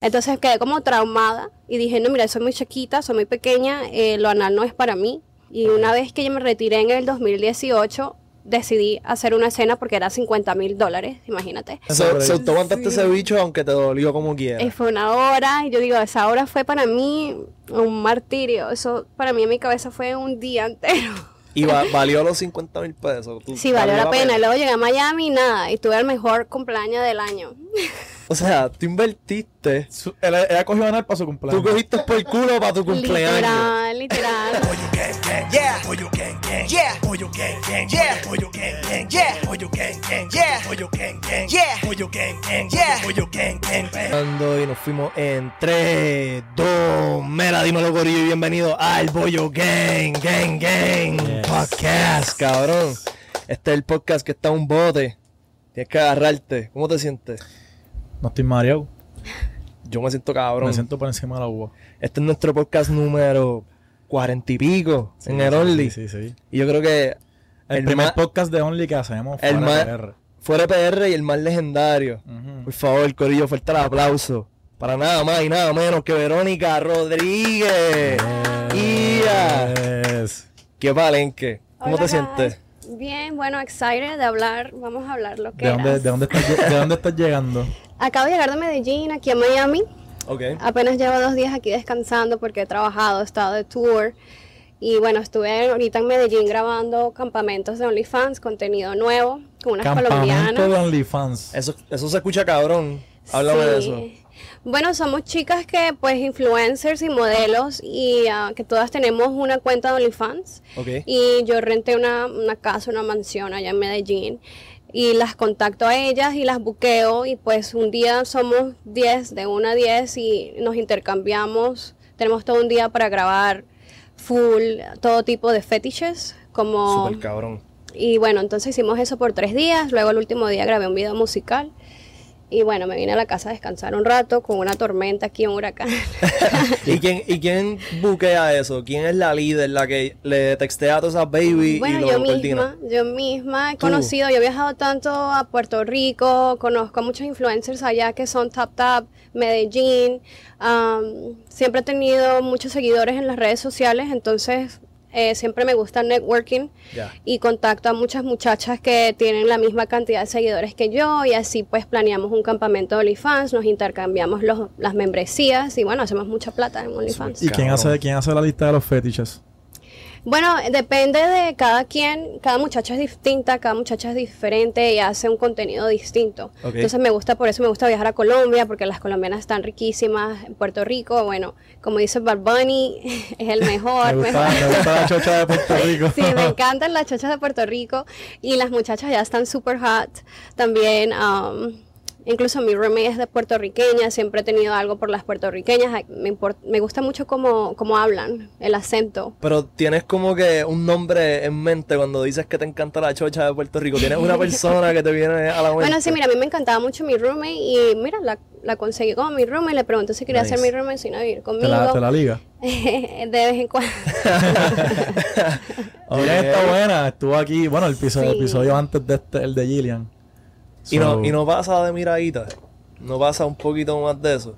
Entonces quedé como traumada y dije, no, mira, soy muy chiquita, soy muy pequeña, eh, lo anal no es para mí. Y una vez que yo me retiré en el 2018, decidí hacer una escena porque era 50 mil dólares, imagínate. So, so, tú aguantaste ese bicho aunque te dolió como Y quieras. fue una hora, y yo digo, esa hora fue para mí un martirio. Eso para mí en mi cabeza fue un día entero. Y va- valió los 50 mil pesos. Sí, valió la pena. Y luego llegué a Miami y nada, y tuve el mejor cumpleaños del año. O sea, tú invertiste. Su- ella, ella cogió a para su cumpleaños. Tú cogiste por culo para tu cumpleaños. Literal, literal. gang gang, yeah. Pollo gang gang, yeah. Pollo gang gang, yeah. Pollo gang gang, yeah. Pollo gang gang, yeah. Pollo gang gang, yeah. Pollo gang gang, yeah. Pollo gang gang, bang. Ando Y nos fuimos en 3, 2, mera, dímelo Corillo y bienvenido al Bollo Gang, Gang, Gang Yes. Podcast, cabrón. Este es el podcast que está en un bote. Tienes que agarrarte. ¿Cómo te sientes? No estoy mareado. Yo me siento cabrón. Me siento por encima de la uva. Este es nuestro podcast número cuarenta y pico en el Only. Sí, sí, sí. Y yo creo que El, el primer podcast de Only que hacemos el fuera de PR. fuera PR y el más legendario. Por favor, Corillo, fuerte el aplauso. Para nada más y nada menos que Verónica Rodríguez. ¡Ia! Yes. ¡Qué palenque! ¿Cómo Hola, te sientes? Bien, bueno, excited de hablar. Vamos a hablar lo que ¿De dónde, de, dónde estás, lle- ¿De dónde estás llegando? Acabo de llegar de Medellín, aquí a Miami. Ok. Apenas llevo dos días aquí descansando porque he trabajado, he estado de tour. Y bueno, estuve ahorita en Medellín grabando campamentos de OnlyFans, contenido nuevo, con unas Campamento colombianas. de OnlyFans. Eso, eso se escucha cabrón. Háblame de Sí. eso. Bueno, somos chicas que, pues, influencers y modelos y ah, que todas tenemos una cuenta de OnlyFans. Ok. Y yo renté una, una casa, una mansión allá en Medellín. Y las contacto a ellas y las buqueo. Y pues un día somos 10, de 1 a 10, y nos intercambiamos. Tenemos todo un día para grabar full, todo tipo de fetiches. Como Súper cabrón. y bueno, entonces hicimos eso por tres días. Luego el último día grabé un video musical. Y bueno, me vine a la casa a descansar un rato con una tormenta aquí, un huracán. ¿Y quién, ¿Y quién buquea eso? ¿Quién es la líder, la que le textea a todas esas baby bueno, y lo yo coordina? misma, yo misma he Tú. conocido, yo he viajado tanto a Puerto Rico, conozco a muchos influencers allá que son Top Top, Medellín. am, siempre he tenido muchos seguidores en las redes sociales, entonces eh, siempre me gusta el networking. Y contacto a muchas muchachas que tienen la misma cantidad de seguidores que yo y así pues planeamos un campamento de OnlyFans, nos intercambiamos los, las membresías y bueno, hacemos mucha plata en OnlyFans. ¿Y quién hace, quién hace la lista de los fetiches? Bueno, depende de cada quien, cada muchacha es distinta, cada muchacha es diferente y hace un contenido distinto. Entonces me gusta, por eso me gusta viajar a Colombia, porque las colombianas están riquísimas, en Puerto Rico, bueno, como dice Bad Bunny, es el mejor. Me gusta, mejor. me gusta la chocha de Puerto Rico. Sí, me encantan las chochas de Puerto Rico y las muchachas ya están super hot. También, um, incluso mi roommate es de puertorriqueña, siempre he tenido algo por las puertorriqueñas. Me, import- me gusta mucho cómo, cómo hablan, el acento. Pero tienes como que un nombre en mente cuando dices que te encanta la chocha de Puerto Rico. Tienes una persona que te viene a la mente. Bueno, sí, mira, a mí me encantaba mucho mi roommate y mira, la, la conseguí como mi roommate. Le pregunté si quería Nice. ser mi roommate sin vivir conmigo. Te la, te la liga. de vez en cuando. Oye, está buena. Estuvo aquí, bueno, el episodio, el Sí. episodio antes de este, el de Gillian. Y, no, y no pasa de miradita. No pasa un poquito más de eso.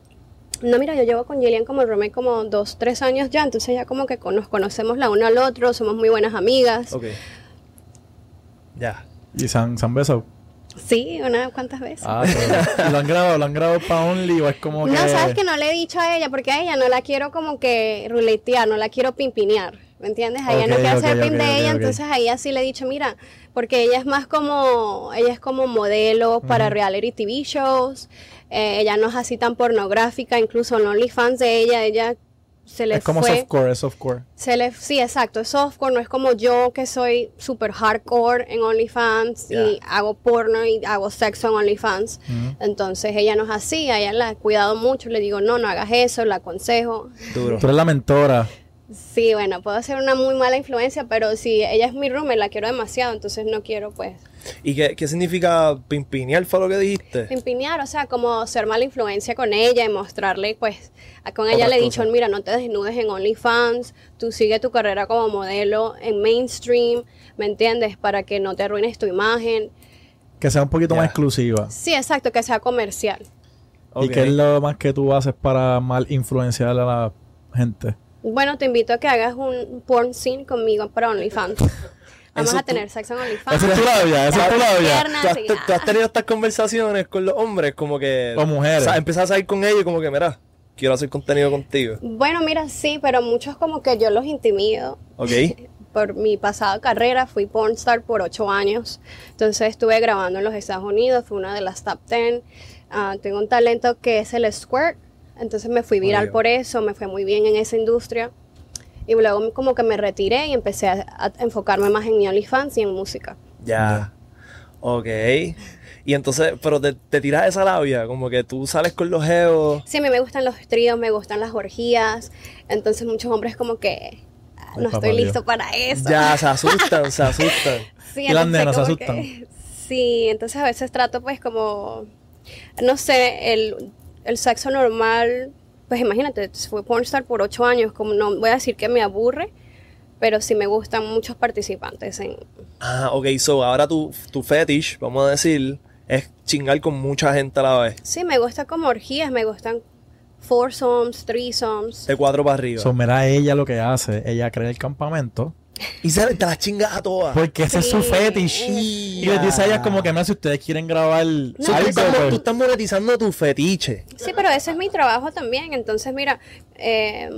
No, mira, yo llevo con Gillian como roommate como dos, tres años ya, entonces ya como que con- nos conocemos la una al otro, somos muy buenas amigas. Ok. Ya. Y se han, se han besado. Sí, unas cuantas veces. Ah, pero- ¿Y lo han grabado? ¿Lo han grabado para Only o es como que...? No, sabes que no le he dicho a ella, porque a ella no la quiero como que ruletear, no la quiero pimpinear, ¿me entiendes? A ella no Ok, quiero ok, hacer pin de ella, entonces a ella sí le he dicho, mira, porque ella es más como, ella es como modelo para reality TV shows, eh, ella no es así tan pornográfica, incluso en OnlyFans de ella, ella se le Es como fue... softcore, es softcore. Se le, sí, exacto, es softcore, no es como yo que soy super hardcore en OnlyFans y hago porno y hago sexo en OnlyFans. Entonces ella no es así, a ella la he cuidado mucho, le digo, no, no hagas eso, la aconsejo. Duro. Tú eres la mentora. Sí, bueno, puedo ser una muy mala influencia, pero si ella es mi roommate, la quiero demasiado, entonces no quiero pues ¿Y qué, qué significa pimpinear? ¿Fue lo que dijiste? pimpinear, o sea, como ser mala influencia con ella y mostrarle, pues, con ella le he dicho, mira, no te desnudes en OnlyFans, tú sigue tu carrera como modelo en mainstream, ¿me entiendes? Para que no te arruines tu imagen. Que sea un poquito más exclusiva. Sí, exacto, que sea comercial. ¿Y qué es lo más que tú haces para mal influenciar a la gente? Bueno, te invito a que hagas un porn scene conmigo para OnlyFans. Vamos Eso a tú- tener sexo en OnlyFans. Esa es tu labia, esa es tu labia. ¿Tú has, tú- tenido estas conversaciones con los hombres como que... O mujeres. O sea, a salir con ellos y como que, mira, quiero hacer contenido contigo. Bueno, mira, sí, pero muchos como que yo los intimido. ¿Ok? Por mi pasada carrera fui pornstar por ocho años. Entonces estuve grabando en los Estados Unidos, fue una de las top ten. Ah, tengo un talento que es el squirt. Entonces me fui viral por eso, me fue muy bien en esa industria. Y luego como que me retiré y empecé a, a enfocarme más en mi OnlyFans y en música. Ya. Ok. Y entonces, pero te, te tiras esa labia, como que tú sales con los geos. Sí, a mí me gustan los tríos, me gustan las orgías. Entonces muchos hombres como que ah, Ay, no estoy Dios. listo para eso. Ya, se asustan, se asustan. Sí, Y las entonces nenas se como asustan. que- sí, entonces a veces trato pues como, no sé, el, el sexo normal, pues imagínate, fue pornstar por ocho años, como no voy a decir que me aburre, pero sí me gustan muchos participantes en... Ah, ok, so ahora tu, tu fetish, vamos a decir, es chingar con mucha gente a la vez. Sí, me gusta como orgías, me gustan foursomes, threesomes. De cuatro para arriba. So, mira ella lo que hace. Ella crea el campamento. Y se, te las chingas a todas. Porque ese es su fetish. Y les dice a ellas como que, mira, si ustedes quieren grabar tú, algo, estás, pues, tú estás monetizando tu fetiche. Sí, pero ese es mi trabajo también. Entonces, mira, eh,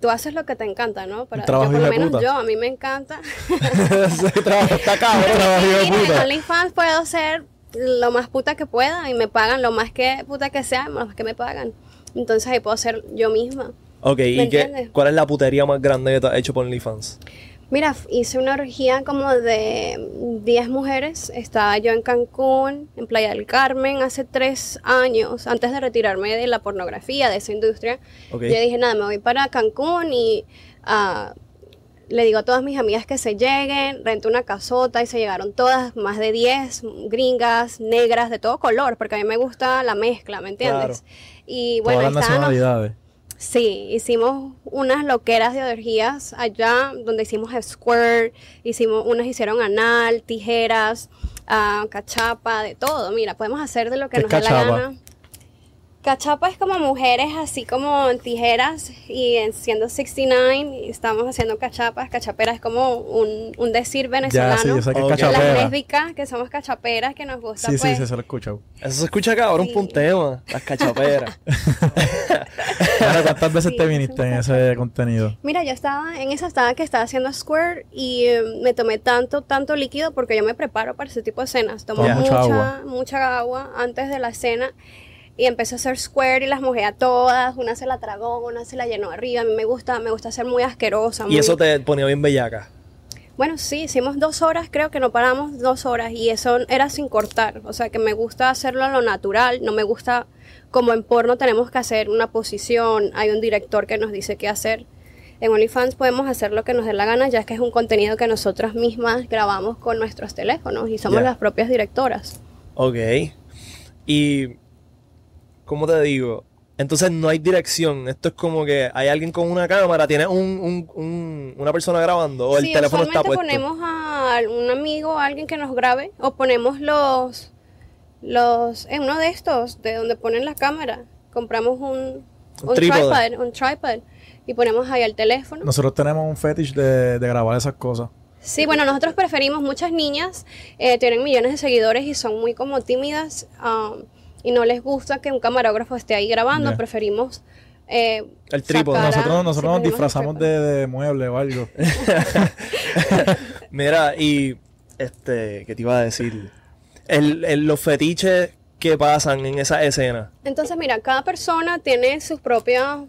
tú haces lo que te encanta, ¿no? Pero Un trabajo yo, por lo menos puta. yo, a mí me encanta. ese trabajo está cabrón. trabajo de Mira, en puta. OnlyFans puedo ser lo más puta que pueda y me pagan lo más que puta que sea, lo más que me pagan. Entonces ahí puedo ser yo misma. Ok, ¿y ¿Me qué, entiendes? cuál es la putería más grande que te has hecho por OnlyFans? Mira, hice una orgía como de 10 mujeres. Estaba yo en Cancún, en Playa del Carmen, hace tres años, antes de retirarme de la pornografía, de esa industria. Ok. Yo dije, nada, me voy para Cancún y ah, le digo a todas mis amigas que se lleguen, rento una casota y se llegaron todas, más de 10 gringas, negras, de todo color, porque a mí me gusta la mezcla, ¿me entiendes? Y bueno, Todas las nacionalidades. Sí, hicimos unas loqueras de orgías allá, donde hicimos squirt, hicimos, unas hicieron anal, tijeras, ah, cachapa, de todo. Mira, podemos hacer de lo que ¿Qué nos dé la gana. Cachapa es como mujeres así como en tijeras y en- siendo 69 y estamos haciendo cachapas. Cachapera es como un, un decir Ya, venezolano. sí, yo sé que es. Las lésbicas, que somos cachaperas, que nos gusta Sí, pues. sí, sí, se lo he escuchado. Eso se escucha Sí. por un tema, las cachaperas. Ahora, ¿cuántas veces Sí, te viniste en ese contenido? Mira, yo estaba en esa estaba que estaba haciendo squirt y eh, me tomé tanto, tanto líquido porque yo me preparo para ese tipo de escenas. Tomo mucha mucha, agua. mucha agua antes de la escena y empecé a hacer squirt y las mojé a todas. Una se la tragó, una se la llenó arriba. A mí me gusta, me gusta ser muy asquerosa. y eso te ponía bien bellaca. Bueno, sí, hicimos dos horas, creo que no paramos dos horas y eso era sin cortar. O sea, que me gusta hacerlo a lo natural, no me gusta, como en porno tenemos que hacer una posición, hay un director que nos dice qué hacer. En OnlyFans podemos hacer lo que nos dé la gana, ya que es un contenido que nosotras mismas grabamos con nuestros teléfonos y somos las propias directoras. Ok. Y. ¿Cómo te digo? Entonces no hay dirección. Esto es como que hay alguien con una cámara, tiene un, un- un- una persona grabando o el sí, teléfono está puesto. ponemos a un amigo, a alguien que nos grabe, o ponemos los, los, en uno de estos, de donde ponen la cámara, compramos un, Un tripod, un tripod, y ponemos ahí el teléfono. Nosotros tenemos un fetish de, de grabar esas cosas. Sí, bueno, nosotros preferimos, muchas niñas eh, tienen millones de seguidores y son muy como tímidas um, y no les gusta que un camarógrafo esté ahí grabando, preferimos... eh, El trípode. Nosotros, nosotros nos disfrazamos de, de mueble o algo. Mira, y. Este. ¿Qué te iba a decir? El, el- los fetiches que pasan en esa escena. Entonces, mira, cada persona tiene sus propios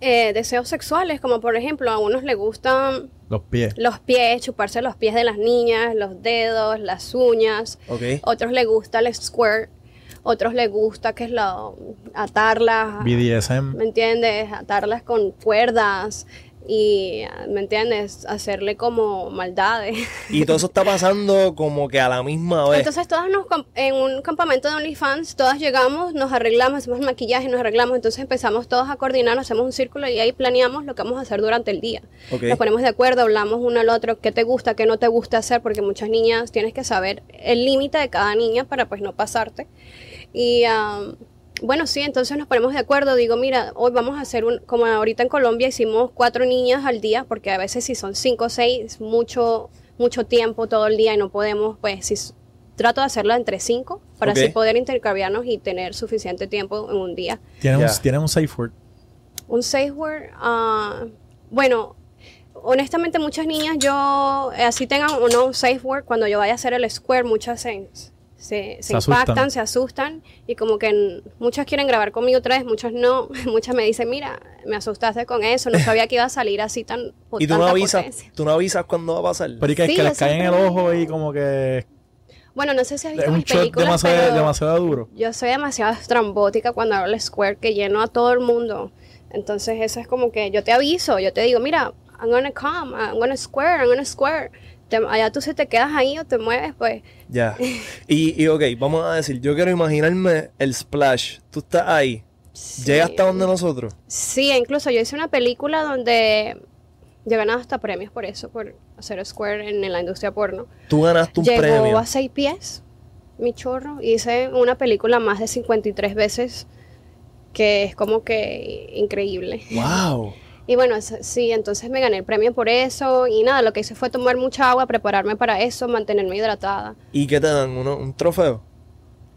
eh, deseos sexuales, como por ejemplo, a unos les gustan Los pies. los pies, chuparse los pies de las niñas, los dedos, las uñas. Ok. Otros les gusta el squirt, otros les gusta que es lo atarlas, BDSM. ¿me entiendes? Atarlas con cuerdas y, ¿me entiendes? Hacerle como maldades. Y todo eso está pasando como que a la misma vez. Entonces todas nos, en un campamento de OnlyFans, todas llegamos, nos arreglamos, hacemos maquillaje, nos arreglamos, entonces empezamos todos a coordinar, hacemos un círculo y ahí planeamos lo que vamos a hacer durante el día. Ok. Nos ponemos de acuerdo, hablamos uno al otro, qué te gusta, qué no te gusta hacer, porque muchas niñas tienes que saber el límite de cada niña para pues no pasarte. Y, am, bueno, sí, entonces nos ponemos de acuerdo. Digo, mira, hoy vamos a hacer un, como ahorita en Colombia hicimos cuatro niñas al día, porque a veces si son cinco o seis, mucho, mucho tiempo todo el día y no podemos, pues, si trato de hacerlo entre cinco para así poder intercambiarnos y tener suficiente tiempo en un día. Tienen, un, tienen un safe word. Un safe word, ah, bueno, honestamente muchas niñas yo, eh, así tengan o no un safe word, cuando yo vaya a hacer el square, muchas se, se, se Se asustan. impactan, se asustan y como que muchas quieren grabar conmigo otra vez, muchas no, muchas me dicen, mira, me asustaste con eso, no sabía que iba a salir así tan por Y tú no avisas, potencia". tú no avisas cuándo va a pasar. Pero y que, Sí, que les eso cae en el es ojo y como que Bueno, no sé si has es visto un mis shot películas, demasiado, pero demasiado duro. yo soy demasiado estrambótica cuando hago el square que lleno a todo el mundo. Entonces eso es como que yo te aviso, yo te digo, mira, I'm gonna come, I'm gonna square, I'm gonna square. Te- allá tú si te quedas ahí o te mueves, pues Ya. Y, y ok, vamos a decir, yo quiero imaginarme el splash. Tú estás ahí. Llega hasta donde nosotros. sí, incluso yo hice una película donde yo he ganado hasta premios por eso, por hacer square en, la industria porno. Tú ganaste un Llegó premio. a seis pies, mi chorro. Hice una película más de 53 veces, que es como que increíble. Wow. Y bueno, sí, entonces me gané el premio por eso. Y nada, lo que hice fue tomar mucha agua, prepararme para eso, mantenerme hidratada. ¿Y qué te dan? ¿Uno, ¿Un trofeo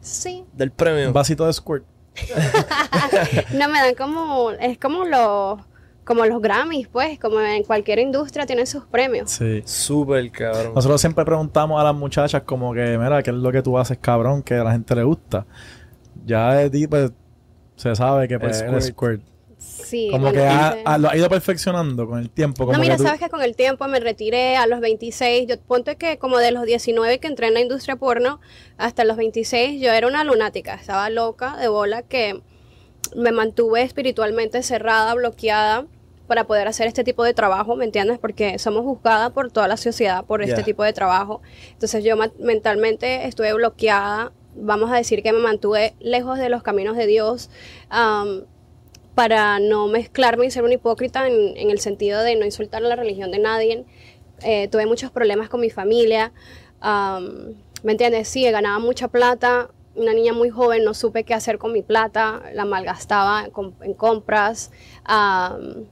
Sí. del premio? Un vasito de squirt. No me dan como. Es como los. Como los Grammys, pues. Como en cualquier industria tienen sus premios. Sí. Súper cabrón. Nosotros siempre preguntamos a las muchachas como que, mira, ¿qué es lo que tú haces, cabrón? Que a la gente le gusta. Ya de ti, pues, se sabe que pues, El el squirt. Sí. Como que ha- ha- lo ha ido perfeccionando con el tiempo. Como No, mira, que tú- sabes que con el tiempo me retiré a los 26. Yo ponte que como de los 19 que entré en la industria porno hasta los 26, yo era una lunática. Estaba loca de bola que me mantuve espiritualmente cerrada, bloqueada para poder hacer este tipo de trabajo, ¿me entiendes? Porque somos juzgadas por toda la sociedad por este Ya. tipo de trabajo. Entonces yo mentalmente estuve bloqueada. Vamos a decir que me mantuve lejos de los caminos de Dios. am, para no mezclarme y ser una hipócrita en, el sentido de no insultar a la religión de nadie. Eh, tuve muchos problemas con mi familia. am, ¿Me entiendes? Sí, ganaba mucha plata. Una niña muy joven, no supe qué hacer con mi plata. La malgastaba en compras. am,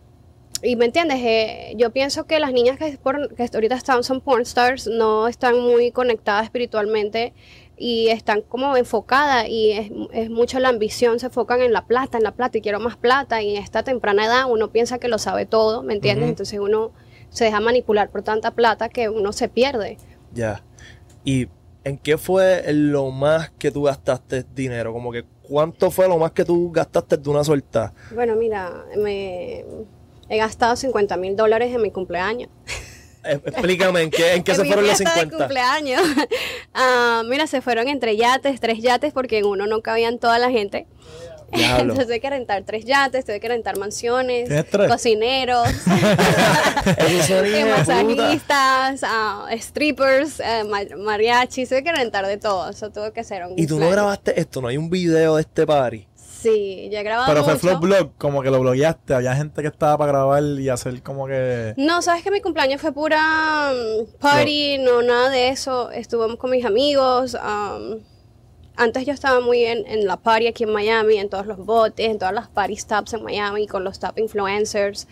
y me entiendes, Eh, yo pienso que las niñas que, que ahorita están, son porn stars no están muy conectadas espiritualmente y están como enfocadas y es, es mucho la ambición, se enfocan en la plata, en la plata y quiero más plata y en esta temprana edad uno piensa que lo sabe todo, ¿me entiendes? Entonces uno se deja manipular por tanta plata que uno se pierde. Ya. ¿Y en qué fue lo más que tú gastaste dinero? Como que, ¿cuánto fue lo más que tú gastaste de una suelta? Bueno, mira, me he gastado 50 mil dólares en mi cumpleaños. Explícame, ¿en qué, en qué En se mi fueron los fiesta de 50? cumpleaños. Ah, mira, se fueron entre yates, tres yates, porque en uno no cabían toda la gente. Diablo. Entonces tuve que rentar tres yates, tuve que rentar mansiones, cocineros, masajistas, ah, strippers, ma- mariachis, tuve que rentar de todo. Eso tuvo que ser un Y tú no grabaste esto, no hay un video de este party. Sí, ya he grabado Pero fue. Flow Blog, como que lo blogueaste. Había gente que estaba para grabar y hacer como que. No, sabes que mi cumpleaños fue pura mm, party, no. nada de eso. Estuve con mis amigos. am, antes yo estaba muy en, en la party aquí en Miami, en todos los botes, en todas las party stops en Miami, con los top influencers.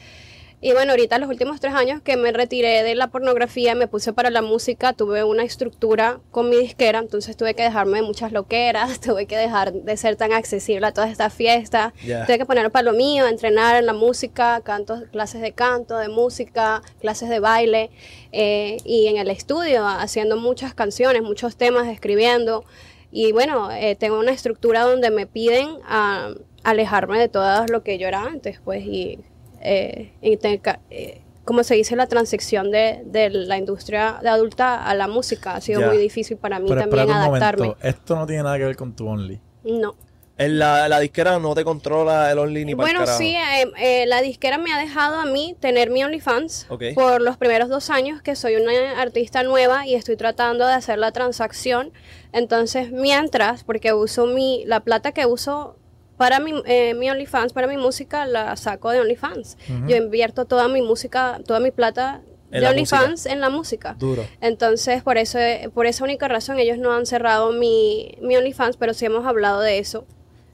Y bueno, ahorita los últimos tres años que me retiré de la pornografía, me puse para la música, tuve una estructura con mi disquera, entonces tuve que dejarme de muchas loqueras, tuve que dejar de ser tan accesible a todas estas fiestas, tuve que poner para lo mío, entrenar en la música, cantos, clases de canto, de música, clases de baile, eh, y en el estudio haciendo muchas canciones, muchos temas, escribiendo. Y bueno, eh, tengo una estructura donde me piden ah, alejarme de todo lo que yo era antes, pues, y, eh, eh, como se dice, la transición de, de la industria de adulta a la música ha sido Ya. muy difícil para mí Pero también adaptarme. momento. Esto no tiene nada que ver con tu Only. No. En la, la disquera no te controla el Only ni para Bueno, sí, eh, eh, la disquera me ha dejado a mí tener mi OnlyFans Ok. por los primeros dos años que soy una artista nueva y estoy tratando de hacer la transacción. Entonces, mientras, porque uso mi, la plata que uso para mi, eh, mi OnlyFans, para mi música, la saco de OnlyFans. Yo invierto toda mi música, toda mi plata de OnlyFans en la música. Duro. Entonces, por eso, por esa única razón, ellos no han cerrado mi, mi OnlyFans, pero sí hemos hablado de eso.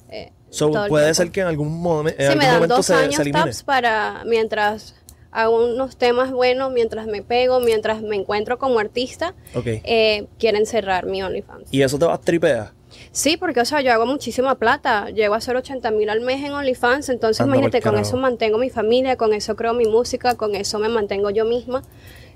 Eh, So, puede ser que en algún, momen- en Sí, algún me dan momento dos se, años se tops para mientras hago unos temas buenos, mientras me pego, mientras me encuentro como artista, eh, quieren cerrar mi OnlyFans. Y eso te va a tripear. Sí, porque, o sea, yo hago muchísima plata. Llego a hacer 80 mil al mes en OnlyFans. Entonces, Anda imagínate, pa'l con eso mantengo mi familia, con eso creo mi música, con eso me mantengo yo misma.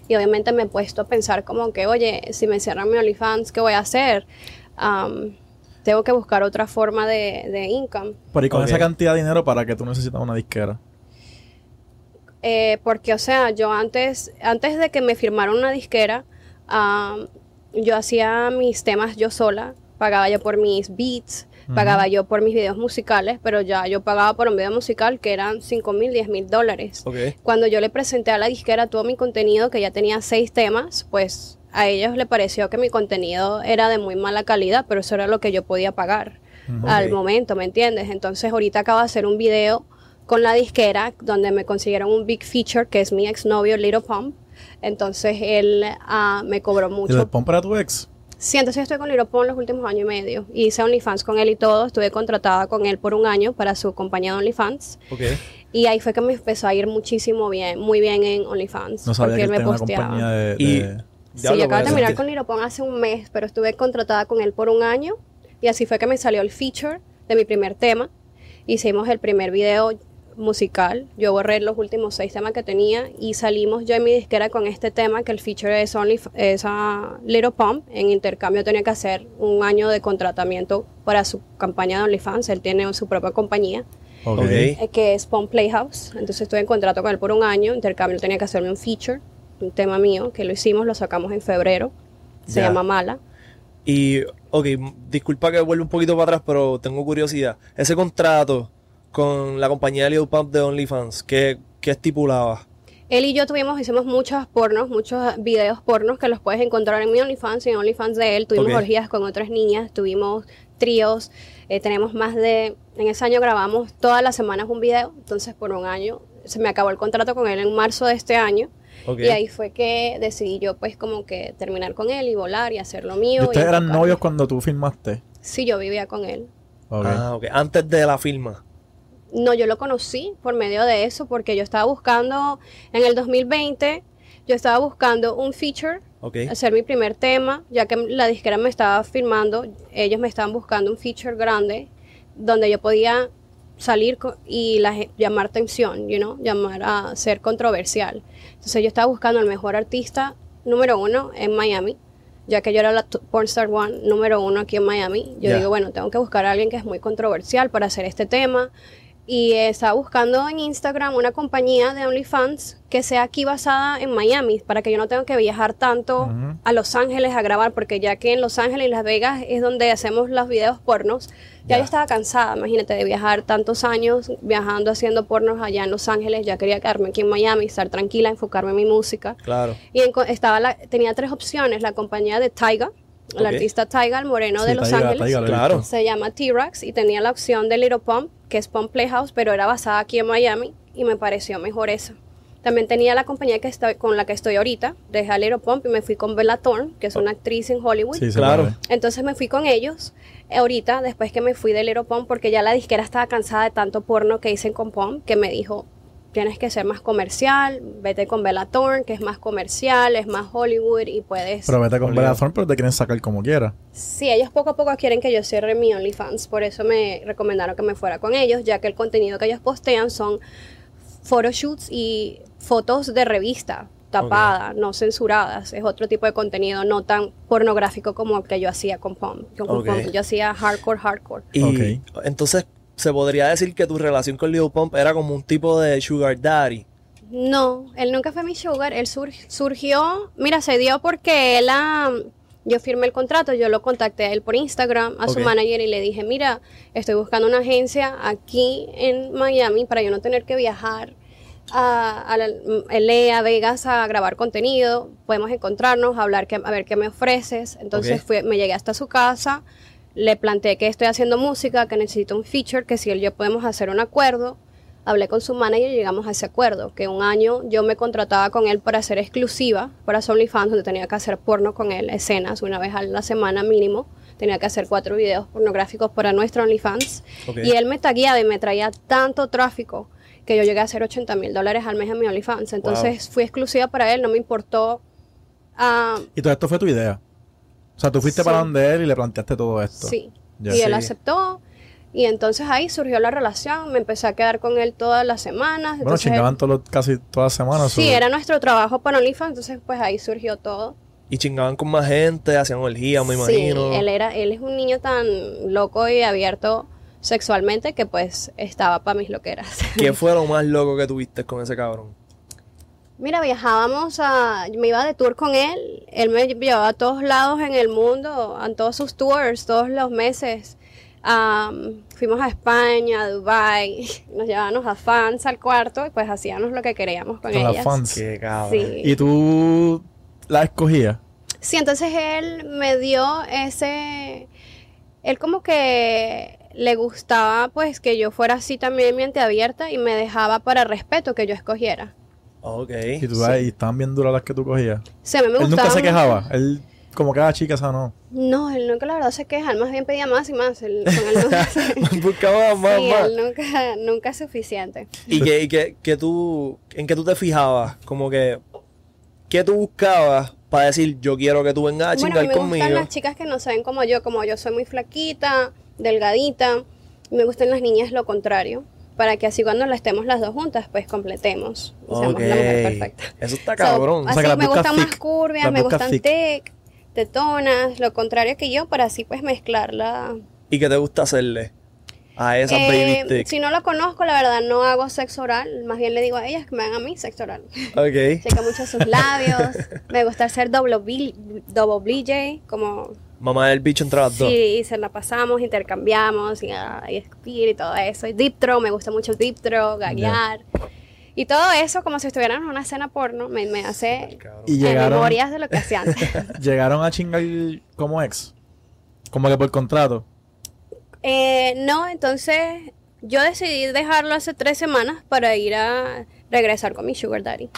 Y obviamente me he puesto a pensar como que, oye, si me cierran mi OnlyFans, ¿qué voy a hacer? Am, tengo que buscar otra forma de, de income. Pero y con esa cantidad de dinero, ¿para que tú necesitas una disquera? Eh, porque, o sea, yo antes, antes de que me firmaran una disquera, yo hacía mis temas yo sola, pagaba yo por mis beats, pagaba yo por mis videos musicales, pero ya yo pagaba por un video musical que eran 5 mil, 10 mil dólares. Ok. Cuando yo le presenté a la disquera todo mi contenido, que ya tenía seis temas, pues a ellos le pareció que mi contenido era de muy mala calidad, pero eso era lo que yo podía pagar al momento, ¿me entiendes? Entonces ahorita acabo de hacer un video con la disquera donde me consiguieron un big feature que es mi exnovio Little Pump. Entonces él ah, me cobró ¿Y mucho. el pon para tu ex? Sí, entonces estoy con Pump los últimos años y medio. Hice OnlyFans con él y todo. Estuve contratada con él por un año para su compañía de OnlyFans. Ok. Y ahí fue que me empezó a ir muchísimo bien, muy bien en OnlyFans. No sabía porque que él me tenía una posteaba. compañía de... Y- de- Sí, yo acabo de pues, terminar con Pump hace un mes, pero estuve contratada con él por un año. Y así fue que me salió el feature de mi primer tema. Hicimos el primer video musical. Yo borré los últimos seis temas que tenía y salimos yo en mi disquera con este tema que el feature es Only es a Little Pump. En intercambio tenía que hacer un año de contratamiento para su campaña de OnlyFans. Él tiene su propia compañía Ok. Ok. eh, que es Pump Playhouse. Entonces estuve en contrato con él por un año. Intercambio tenía que hacerme un feature, un tema mío, que lo hicimos, lo sacamos en febrero. Se llama Mala. Y, ok, disculpa que vuelva un poquito para atrás, pero tengo curiosidad. Ese contrato con la compañía Leo Pump de OnlyFans, ¿qué, qué estipulaba? Él y yo tuvimos, hicimos muchos pornos, muchos videos pornos que los puedes encontrar en mi OnlyFans y en OnlyFans de él. Tuvimos orgías con otras niñas, tuvimos tríos, eh, tenemos más de, en ese año grabamos todas las semanas un video, entonces por un año se me acabó el contrato con él en marzo de este año. Y ahí fue que decidí yo pues como que terminar con él y volar y hacer lo mío. ¿Y ustedes eran novios cuando tú filmaste? Sí, yo vivía con él. Ah, ok. Antes de la firma. No, yo lo conocí por medio de eso porque yo estaba buscando, en el 2020, yo estaba buscando un feature, Ok. hacer mi primer tema, ya que la disquera me estaba firmando, ellos me estaban buscando un feature grande donde yo podía salir y la, llamar atención, you know, llamar a ser controversial. Entonces yo estaba buscando el mejor artista número uno en Miami, ya que yo era la Pornstar One número uno aquí en Miami. Yo digo, bueno, tengo que buscar a alguien que es muy controversial para hacer este tema. Y estaba buscando en Instagram una compañía de OnlyFans que sea aquí basada en Miami, para que yo no tenga que viajar tanto a Los Ángeles a grabar, porque ya que en Los Ángeles y Las Vegas es donde hacemos los videos pornos, ya Ya. yo estaba cansada, imagínate, de viajar tantos años viajando haciendo pornos allá en Los Ángeles, ya quería quedarme aquí en Miami, estar tranquila, enfocarme en mi música. Claro. Y estaba la, tenía tres opciones, la compañía de Tyga, el artista Tyga, el moreno Sí, de Los Taiga, Ángeles. Taiga Claro. Se llama T-Rex y tenía la opción de Little Pump, que es Pump Playhouse, pero era basada aquí en Miami y me pareció mejor esa. También tenía la compañía que estoy, con la que estoy ahorita, dejé a Little Pump y me fui con Bella Thorne, que es una actriz en Hollywood. Sí, Claro. Entonces me fui con ellos eh, ahorita, después que me fui de Little Pump, porque ya la disquera estaba cansada de tanto porno que hice con Pump, que me dijo, tienes que ser más comercial, vete con Bella Thorne, que es más comercial, es más Hollywood y puedes... Pero vete con. Bella Thorne, pero te quieren sacar como quiera. Sí, ellos poco a poco quieren que yo cierre mi OnlyFans, por eso me recomendaron que me fuera con ellos, ya que el contenido que ellos postean son photoshoots y fotos de revista tapadas, no censuradas. Es otro tipo de contenido no tan pornográfico como el que yo hacía con. Pump Yo hacía hardcore, hardcore. Y Ok. entonces se podría decir que tu relación con Lil Pump era como un tipo de sugar daddy. No, él nunca fue mi sugar. Él sur- surgió, mira, se dio porque él, ah, yo firmé el contrato, yo lo contacté a él por Instagram, a su manager y le dije, mira, estoy buscando una agencia aquí en Miami para yo no tener que viajar a, a la- LA, a Vegas a grabar contenido. Podemos encontrarnos, hablar, que, a ver qué me ofreces. Entonces fui- me llegué hasta su casa, le planteé que estoy haciendo música, que necesito un feature, que si él y yo podemos hacer un acuerdo. Hablé con su manager y llegamos a ese acuerdo, que un año yo me contrataba con él para hacer exclusiva para OnlyFans, donde tenía que hacer porno con él, escenas una vez a la semana mínimo, tenía que hacer cuatro videos pornográficos para nuestro OnlyFans. Y él me tagueaba y me traía tanto tráfico que yo llegué a hacer 80 mil dólares al mes en mi OnlyFans. Entonces fui exclusiva para él, no me importó. ah, Y todo esto fue tu idea. O sea, tú fuiste Sí. para donde él y le planteaste todo esto. Sí. Y él Sí. aceptó. Y entonces ahí surgió la relación. Me empecé a quedar con él todas las semanas. Bueno, Entonces, chingaban todos los- casi todas las semanas. Sí, era nuestro trabajo para OnlyFans. Entonces, pues ahí surgió todo. Y chingaban con más gente, hacían orgías, me imagino. Sí, él, era, él es un niño tan loco y abierto sexualmente que pues estaba para mis loqueras. ¿Qué fue lo más loco que tuviste con ese cabrón? Mira, viajábamos a... Me iba de tour con él. Él me llevaba a todos lados en el mundo, a todos sus tours, todos los meses. Am, fuimos a España, a Dubai, nos llevábamos a fans al cuarto y pues hacíamos lo que queríamos con, Con las ellas. fans. Qué. Sí. Y tú la escogías. Sí, entonces él me dio ese... Él como que le gustaba pues que yo fuera así también mente abierta y me dejaba para respeto que yo escogiera. Ok. Y tú y estaban bien duras las que tú cogías. Sí, a mí me él nunca se quejaba. Él, como cada chica, esa no. No, él nunca la verdad se queja, él más bien pedía más y más. Él, con él nunca se- Buscaba más, sí, más. él nunca, nunca es suficiente. ¿Y que, y que, que tú, en qué tú te fijabas? Como que, ¿qué tú buscabas para decir, yo quiero que tú vengas a Bueno, a chingar mí me conmigo? gustan las chicas que no se ven como yo, como yo soy muy flaquita, delgadita. y Me gustan las niñas lo contrario, para que así cuando la estemos las dos juntas, pues completemos. Y seamos Ok. la mujer perfecta. Eso está So, cabrón. o sea, así me gustan más curvias, me gustan thick. thick, tetonas, lo contrario que yo, para así pues mezclarla. ¿Y qué te gusta hacerle a esas Eh, baby si no lo conozco, la verdad no hago sexo oral, más bien le digo a ellas que me hagan a mí sexo oral. Ok. Checa mucho sus labios, me gusta hacer double, B- double BJ, como Mamá del bicho entre las dos. Sí, se la pasamos, intercambiamos y, ah, y escupir y todo eso. Y deep throw, me gusta mucho deep throw, gaguear. Y todo eso, como si estuvieran en una escena porno, me, me hace Y eh, llegaron, memorias de lo que hacía antes. llegaron a chingar como ex. Como que por contrato. Eh, no, entonces yo decidí dejarlo hace tres semanas para ir a regresar con mi sugar daddy.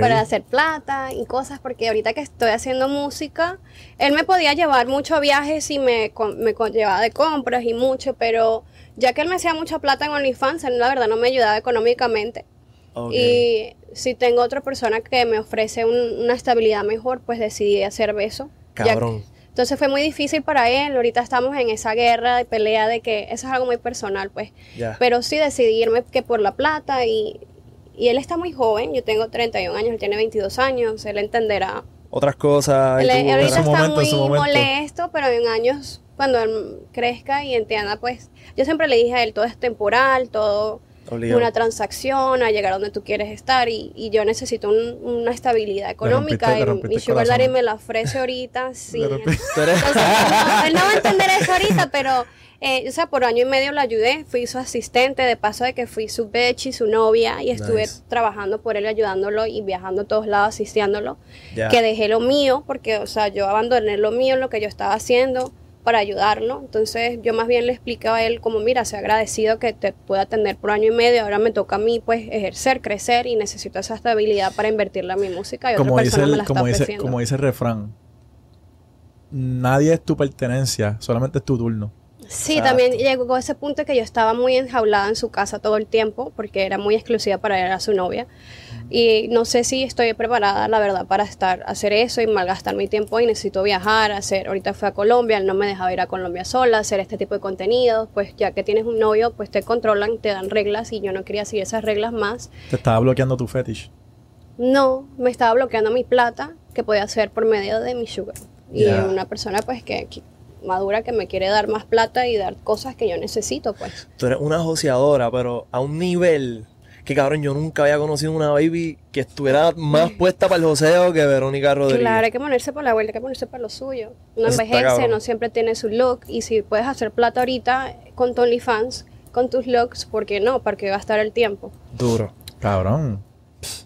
Para hacer plata y cosas, porque ahorita que estoy haciendo música, él me podía llevar mucho a viajes y me, me llevaba de compras y mucho, pero ya que él me hacía mucha plata en OnlyFans, él la verdad no me ayudaba económicamente. Y si tengo otra persona que me ofrece un- una estabilidad mejor, pues decidí hacer eso. Cabrón. entonces fue muy difícil para él, ahorita estamos en esa guerra de pelea de que eso es algo muy personal, pues. Ya. Pero sí decidí irme que por la plata y, y él está muy joven, yo tengo 31 años, él tiene 22 años, él entenderá. Otras cosas. Él, ahorita está momento, en muy molesto, pero en años, cuando él crezca y entienda, pues yo siempre le dije a él, todo es temporal, todo Obligado. una transacción a llegar a donde tú quieres estar y, y yo necesito un- una estabilidad económica rompiste- y mi sugar daddy me la ofrece ahorita, sí. Entonces, no, él no va a entender eso ahorita, pero, eh, o sea, por año y medio lo ayudé, fui su asistente, de paso de que fui su bitch y su novia, y estuve Nice. trabajando por él, ayudándolo y viajando a todos lados, asistiéndolo. Que dejé lo mío, porque, o sea, yo abandoné lo mío, lo que yo estaba haciendo para ayudarlo. Entonces, yo más bien le explicaba a él como, mira, sea agradecido que te pueda atender por año y medio, ahora me toca a mí, pues, ejercer, crecer, y necesito esa estabilidad para invertirla en mi música, y como otra dice, persona me la está como, dice, ofreciendo. como dice el refrán. Nadie es tu pertenencia, solamente es tu turno. Sí, también llegó a ese punto que yo estaba muy enjaulada en su casa todo el tiempo porque era muy exclusiva para él, era su novia. Y no sé si estoy preparada, la verdad, para estar hacer eso y malgastar mi tiempo y necesito viajar, hacer, ahorita fui a Colombia, él no me dejaba ir a Colombia sola, hacer este tipo de contenidos, pues ya que tienes un novio, pues te controlan, te dan reglas y yo no quería seguir esas reglas más. Te estaba bloqueando tu fetish. No, me estaba bloqueando mi plata que podía hacer por medio de mi sugar. Y una persona pues que, que madura que me quiere dar más plata y dar cosas que yo necesito, pues. Tú eres una joseadora, pero a un nivel que cabrón, yo nunca había conocido una baby que estuviera más puesta para el joseo que Verónica Rodríguez. Claro, hay que ponerse por la vuelta, hay que ponerse para lo suyo. Está envejece, no siempre tiene su look. Y si puedes hacer plata ahorita con tu OnlyFans, con tus looks, ¿por qué no? ¿Para qué gastar el tiempo? Duro. Cabrón.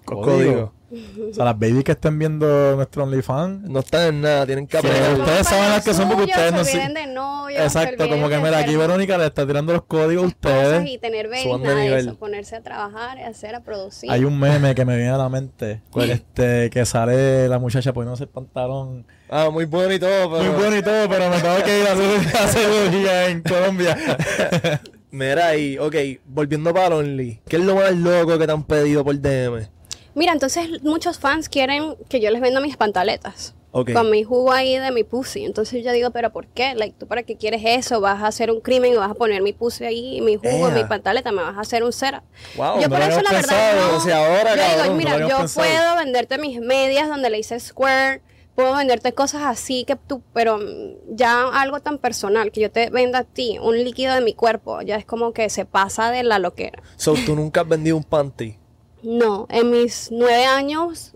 Código. O sea, las babies que estén viendo nuestro OnlyFans. No están en nada, tienen que Sí, aprender. ustedes saben las que son porque ustedes no se de novios, Exacto, como que mira, aquí Verónica le está tirando los códigos a ustedes. y tener babies, nada de nivel. eso, ponerse a trabajar, a hacer, a producir. Hay un meme que me viene a la mente, pues, este, que sale la muchacha poniéndose el pantalón. Ah, muy bueno y todo, pero... Muy bueno y todo, pero me tengo que ir a hacer cirugía en Colombia. Mira, y, ok, volviendo para Only, ¿qué es lo más loco que te han pedido por DM? Mira, entonces muchos fans quieren que yo les venda mis pantaletas. Ok. Con mi jugo ahí de mi pussy. Entonces yo digo, ¿pero por qué? Like, ¿Tú para qué quieres eso? ¿Vas a hacer un crimen y vas a poner mi pussy ahí, mi jugo, Ea. mi pantaleta? ¿Me vas a hacer un cera? Wow, yo por eso la verdad no. o sea, ahora, yo digo, cabrón, mira, yo pensado. puedo venderte mis medias donde le hice square, puedo venderte cosas así que tú, pero ya algo tan personal, que yo te venda a ti un líquido de mi cuerpo, ya es como que se pasa de la loquera. So, tú nunca has vendido un panty. No, en mis nueve años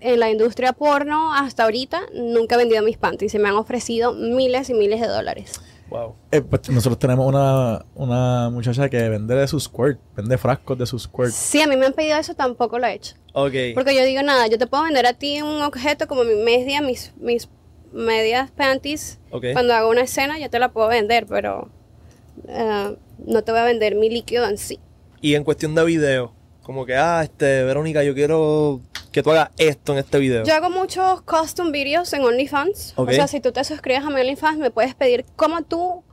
en la industria porno hasta ahorita nunca he vendido mis panties. Se me han ofrecido miles y miles de dólares. Wow. Eh, pues, nosotros tenemos una, una muchacha que vende de su squirt, vende frascos de su squirt. Si a mí me han pedido eso, tampoco lo he hecho. Ok. Porque yo digo, nada, yo te puedo vender a ti un objeto como mi media, mis, mis medias panties. Ok. Cuando hago una escena, yo te la puedo vender, pero eh, no te voy a vender mi líquido en sí. Y en cuestión de video, como que, ah, este, Verónica, yo quiero que tú hagas esto en este video. Yo hago muchos custom videos en OnlyFans. Ok. O sea, si tú te suscribes a mi OnlyFans, me puedes pedir cómo tú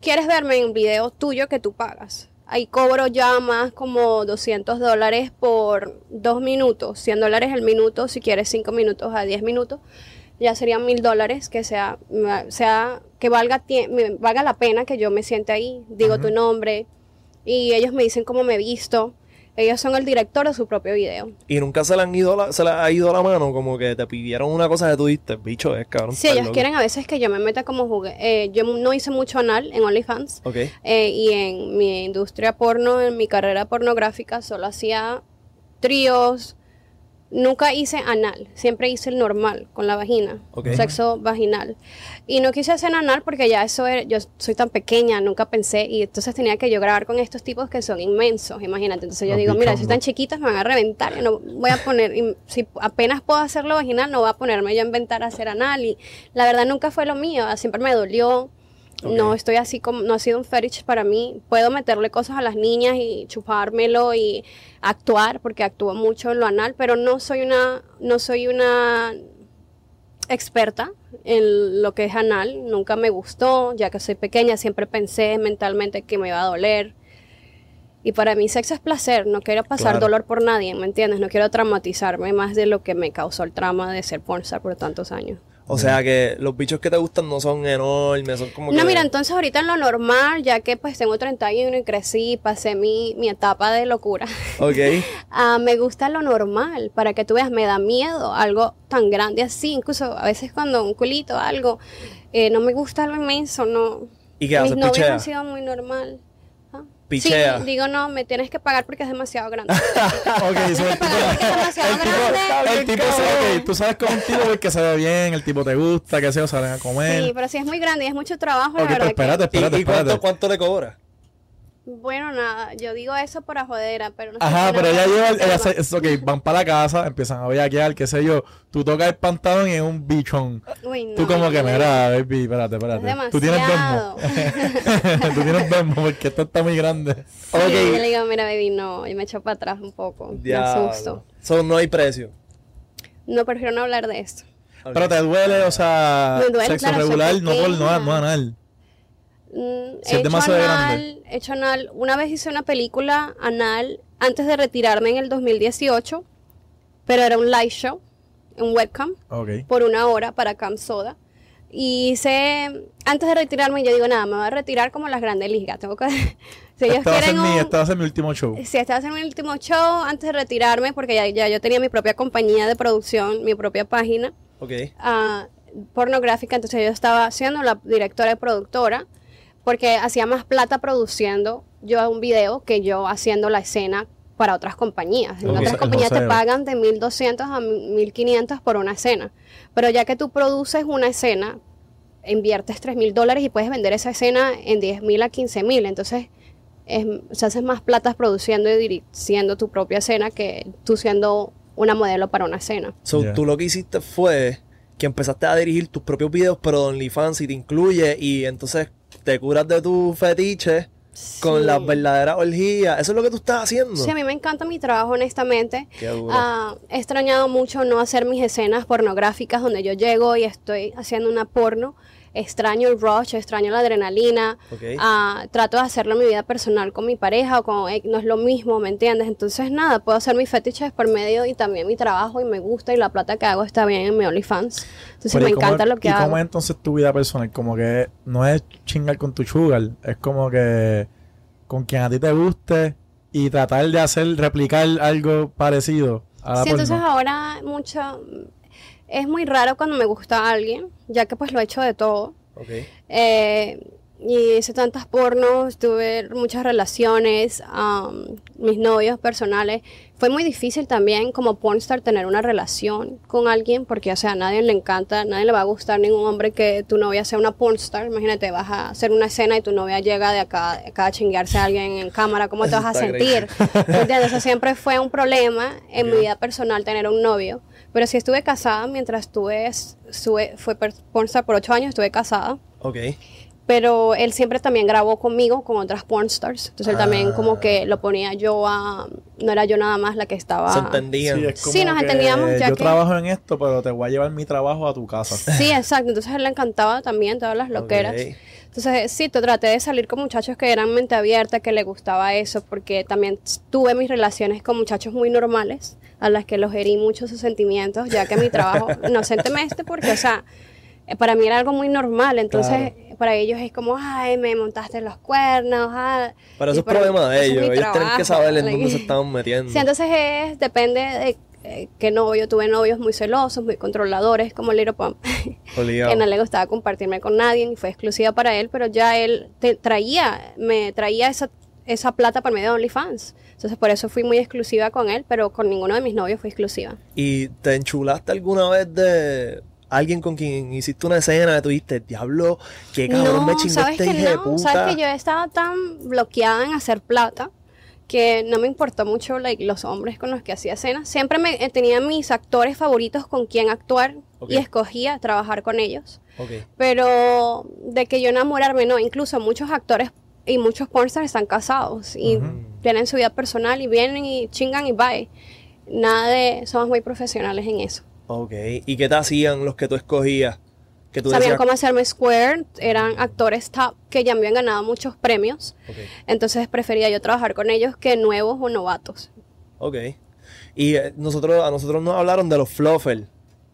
quieres verme en un video tuyo que tú pagas. Ahí cobro ya más como 200 dólares por dos minutos, 100 dólares el minuto, si quieres 5 minutos a 10 minutos, ya serían mil dólares, que sea, sea que valga, valga la pena que yo me siente ahí, digo tu nombre, y ellos me dicen cómo me he visto. Ellos son el director de su propio video. Y nunca se le han ido la, se le ha ido la mano, como que te pidieron una cosa que tú diste, bicho, es cabrón. Sí, ellos loco. quieren a veces que yo me meta como jugué. eh, yo no hice mucho anal en OnlyFans. Ok. eh, y en mi industria porno, en mi carrera pornográfica, solo hacía tríos. Nunca hice anal, siempre hice el normal, con la vagina, Ok. sexo vaginal. Y no quise hacer anal porque ya eso era, yo soy tan pequeña, nunca pensé, y entonces tenía que yo grabar con estos tipos que son inmensos, imagínate. Entonces yo digo, mira, si están chiquitas me van a reventar, yo no voy a poner, y si apenas puedo hacerlo vaginal, no voy a ponerme yo a inventar hacer anal. Y la verdad nunca fue lo mío, siempre me dolió. No estoy así como, no ha sido un fetish para mí. Puedo meterle cosas a las niñas y chupármelo y actuar, porque actúo mucho en lo anal, pero no soy una, no soy una experta en lo que es anal. Nunca me gustó, ya que soy pequeña, siempre pensé mentalmente que me iba a doler. Y para mí sexo es placer, no quiero pasar Claro. dolor por nadie, ¿me entiendes? No quiero traumatizarme más de lo que me causó el trauma de ser pornstar por tantos años. O sea que los bichos que te gustan no son enormes, son como No, que... mira, entonces ahorita en lo normal, ya que pues tengo 31 y crecí, pasé mi, mi etapa de locura, Ok. ah, me gusta lo normal, para que tú veas, me da miedo algo tan grande así, incluso a veces cuando un culito algo, eh, no me gusta lo inmenso, no. ¿Y qué haces? Mis novios han sido muy normal. Pichea. Sí, digo, no, me tienes que pagar porque es demasiado grande. Ok, so el tipo, Es demasiado el tipo, grande. el tipo sabe, ok, tú sabes con un tipo que se ve bien, el tipo te gusta, que se salen a comer. Sí, pero si es muy grande y es mucho trabajo, la ok, pero verdad que- espérate, ¿Y, espérate, y cuánto, espérate. cuánto le cobras? Bueno, nada, yo digo eso por jodera, pero no sé Ajá, pero ella lleva, ella se- es- ok, van para la casa, empiezan a bellaquear, qué sé yo, tú tocas el pantalón y es un bichón. Uy, no, Tú como que, no, mira, baby, espérate, Es espérate. Tú tienes. Venmo. Tú tienes Venmo porque esto está muy grande. Sí, yo le digo, mira, baby, no, y me echo para atrás un poco, me Diablo. asusto. So, no hay precio. No, prefiero no hablar de esto. Ok. Pero te duele, o sea, Me duele, sexo claro, soy regular, no por no, no anal. Mm, Si he hecho anal, he hecho anal. Una vez hice una película anal antes de retirarme en el 2018, pero era un live show, un webcam, por una hora para Camp Soda. Y hice, antes de retirarme, yo digo, nada, me voy a retirar como las grandes ligas. Tengo que, si ellos Este va, quieren mi, un- este va a ser mi último show. Sí, este va a ser mi último show antes de retirarme, porque ya, ya yo tenía mi propia compañía de producción, mi propia página Ok. ah, pornográfica, entonces yo estaba siendo la directora y productora, porque hacía más plata produciendo yo un video que yo haciendo la escena para otras compañías. En otras compañías te pagan de 1200 a 1500 por una escena, pero ya que tú produces una escena, inviertes 3000 dólares y puedes vender esa escena en 10000 a 15000, entonces es, se haces más plata produciendo y dirigiendo tu propia escena que tú siendo una modelo para una escena. So, Yeah. tú lo que hiciste fue que empezaste a dirigir tus propios videos, pero OnlyFans y te incluye y entonces te curas de tu fetiche con las verdaderas orgías. Eso es lo que tú estás haciendo. Sí, a mí me encanta mi trabajo, honestamente. Qué duro. Ah, he extrañado mucho no hacer mis escenas pornográficas donde yo llego y estoy haciendo una porno. Extraño el rush, extraño la adrenalina. Ok. Ah, trato de hacerlo en mi vida personal con mi pareja o con eh, no es lo mismo, ¿me entiendes? Entonces, nada, puedo hacer mis fetiches por medio y también mi trabajo y me gusta y la plata que hago está bien en mi OnlyFans. Entonces, Pero, me ¿y cómo- encanta lo que ¿Y hago. cómo es entonces tu vida personal? Como que no es chingar con tu sugar, es como que con quien a ti te guste y tratar de hacer, replicar algo parecido a la Sí, entonces ahora mucho... Es muy raro cuando me gusta alguien, ya que pues lo he hecho de todo. Eh, y hice tantas pornos, tuve muchas relaciones, mis novios personales. Fue muy difícil también como pornstar tener una relación con alguien porque, o sea, a nadie le encanta, a nadie le va a gustar ningún hombre que tu novia sea una pornstar. Imagínate, vas a hacer una escena y tu novia llega de acá, acá a chinguearse a alguien en cámara, ¿cómo te vas a sentir? ¿Me entiendes? Eso siempre fue un problema en mi vida personal tener un novio. Pero sí estuve casada mientras estuve, estuve fue pornstar por ocho años, estuve casada Ok. Pero él siempre también grabó conmigo con otras pornstars. Entonces él también Ah. como que lo ponía yo a... No era yo nada más la que estaba... Se entendían. Sí, es como Sí, nos que entendíamos, ya yo que- trabajo en esto, pero te voy a llevar mi trabajo a tu casa. Sí, exacto. Entonces a él le encantaba también todas las loqueras. Ok. Entonces sí, te traté de salir con muchachos que eran mente abierta, que le gustaba eso, porque también tuve mis relaciones con muchachos muy normales, a las que los herí mucho sus sentimientos, ya que mi trabajo, inocentemente, porque, o sea, para mí era algo muy normal, entonces para ellos es como, ay, me montaste los cuernos, ah", Pero eso es problema de ellos. Ellos tienen que saber en dónde se estaban metiendo. Sí, entonces es, depende de eh, qué novio. Tuve novios muy celosos, muy controladores, como Little Pump, que no le gustaba compartirme con nadie y fue exclusiva para él, pero ya él te traía, me traía esa, esa plata por medio de OnlyFans. Entonces por eso fui muy exclusiva con él, pero con ninguno de mis novios fui exclusiva. ¿Y te enchulaste alguna vez de alguien con quien hiciste una escena que tuviste, diablo, qué cabrón me chingó sabes este que hijo de no, puta? sabes que yo estaba tan bloqueada en hacer plata que no me importó mucho like, los hombres con los que hacía escenas. Siempre me, eh, tenía mis actores favoritos con quien actuar y escogía trabajar con ellos. Ok. Pero de que yo enamorarme, no. Incluso muchos actores y muchos pornstars están casados y tienen su vida personal y vienen y chingan y bye. Nada de... Somos muy profesionales en eso. Ok. ¿Y qué te hacían los que tú escogías? Que tú Sabían decías, cómo hacerme square, eran actores top que ya me habían ganado muchos premios. Entonces prefería yo trabajar con ellos que nuevos o novatos. Ok. Y eh, nosotros, a nosotros nos hablaron de los fluffers.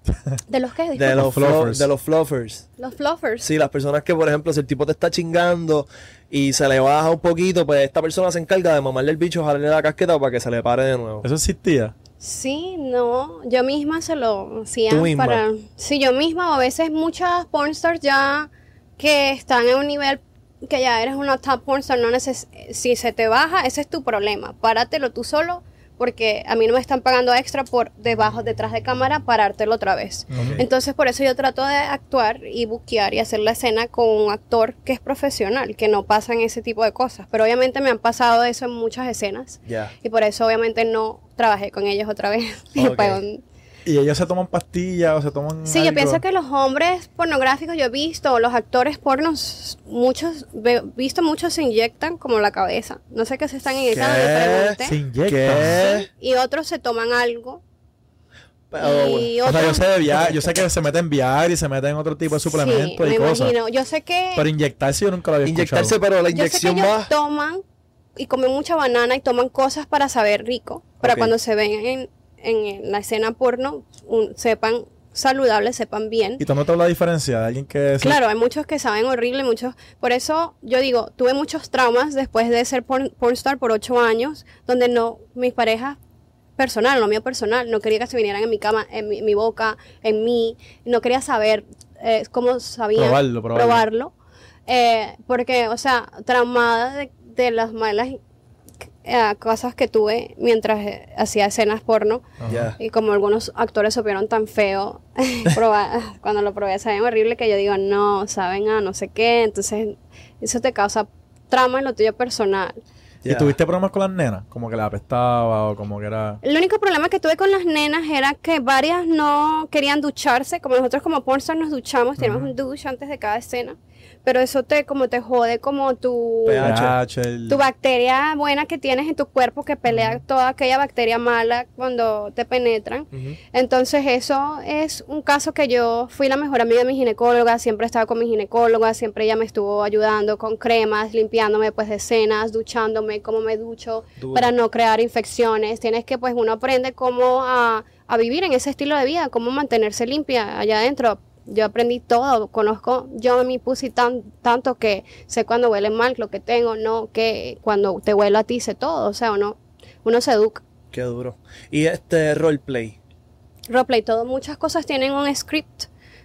¿De los que De los, fluffers. fluffers. de los fluffers. Los fluffers. Sí, las personas que, por ejemplo, si el tipo te está chingando y se le baja un poquito, pues esta persona se encarga de mamarle el bicho, jalarle la casqueta para que se le pare de nuevo. Eso existía. Sí, no, yo misma se lo hacía Tú misma. para... Sí, yo misma, o a veces muchas pornstars ya que están en un nivel que ya eres una top pornstar, no neces si se te baja, ese es tu problema, páratelo tú solo, porque a mí no me están pagando extra por debajo, detrás de cámara, parártelo otra vez. Entonces por eso yo trato de actuar y buquear y hacer la escena con un actor que es profesional, que no pasan ese tipo de cosas, pero obviamente me han pasado eso en muchas escenas. Y por eso obviamente no trabajé con ellos otra vez. Y ellos se toman pastillas o se toman. sí, yo pienso que los hombres pornográficos, yo he visto, los actores pornos, muchos, he visto muchos se inyectan como la cabeza. No sé qué se están inyectando, yo pregunté. Se inyectan. ¿Qué? Y otros se toman algo. Pero, y O sea, yo sé de viajar, yo sé que se meten en viajar y se meten en otro tipo de suplementos sí, y me cosas. imagino. Yo sé que, Pero inyectarse yo nunca lo había inyectarse, escuchado. pero la yo sé que inyección ellos toman y comen mucha banana y toman cosas para saber rico. Para cuando se ven en, en la escena porno, un- sepan saludables, sepan bien. ¿Y tú notas la diferencia de alguien que... sí- Claro, hay muchos que saben horrible, muchos. Por eso yo digo, tuve muchos traumas después de ser porn, pornstar por ocho años, donde no, mis parejas personal, lo mío personal, no quería que se vinieran en mi cama, en mi, mi boca, en mí, no quería saber eh, cómo sabían Probarlo, probarlo. probarlo. Eh, porque, o sea, traumada de, de las malas eh, cosas que tuve mientras eh, hacía escenas porno. Y como algunos actores supieron tan feo, cuando lo probé saben horrible que yo digo, no, saben a no sé qué, entonces eso te causa trauma en lo tuyo personal. ¿Y tuviste problemas con las nenas? Como que la apestaba o como que era... El único problema que tuve con las nenas era que varias no querían ducharse, como nosotros como pornstar nos duchamos, tenemos un douche antes de cada escena, pero eso te como te jode como tu pH. tu bacteria buena que tienes en tu cuerpo que pelea toda aquella bacteria mala cuando te penetran. Entonces eso es un caso que yo fui la mejor amiga de mi ginecóloga, siempre estaba con mi ginecóloga, siempre ella me estuvo ayudando con cremas, limpiándome pues de escenas, duchándome, cómo me ducho, Duro. para no crear infecciones. Tienes que pues uno aprende cómo a, a vivir en ese estilo de vida, cómo mantenerse limpia allá adentro. Yo aprendí todo, conozco yo mi pussy tan, tanto que sé cuando huele mal lo que tengo, no que cuando te huelo a ti sé todo, o sea, uno, uno se educa. Qué duro. Y este roleplay. Roleplay, todo, muchas cosas tienen un script,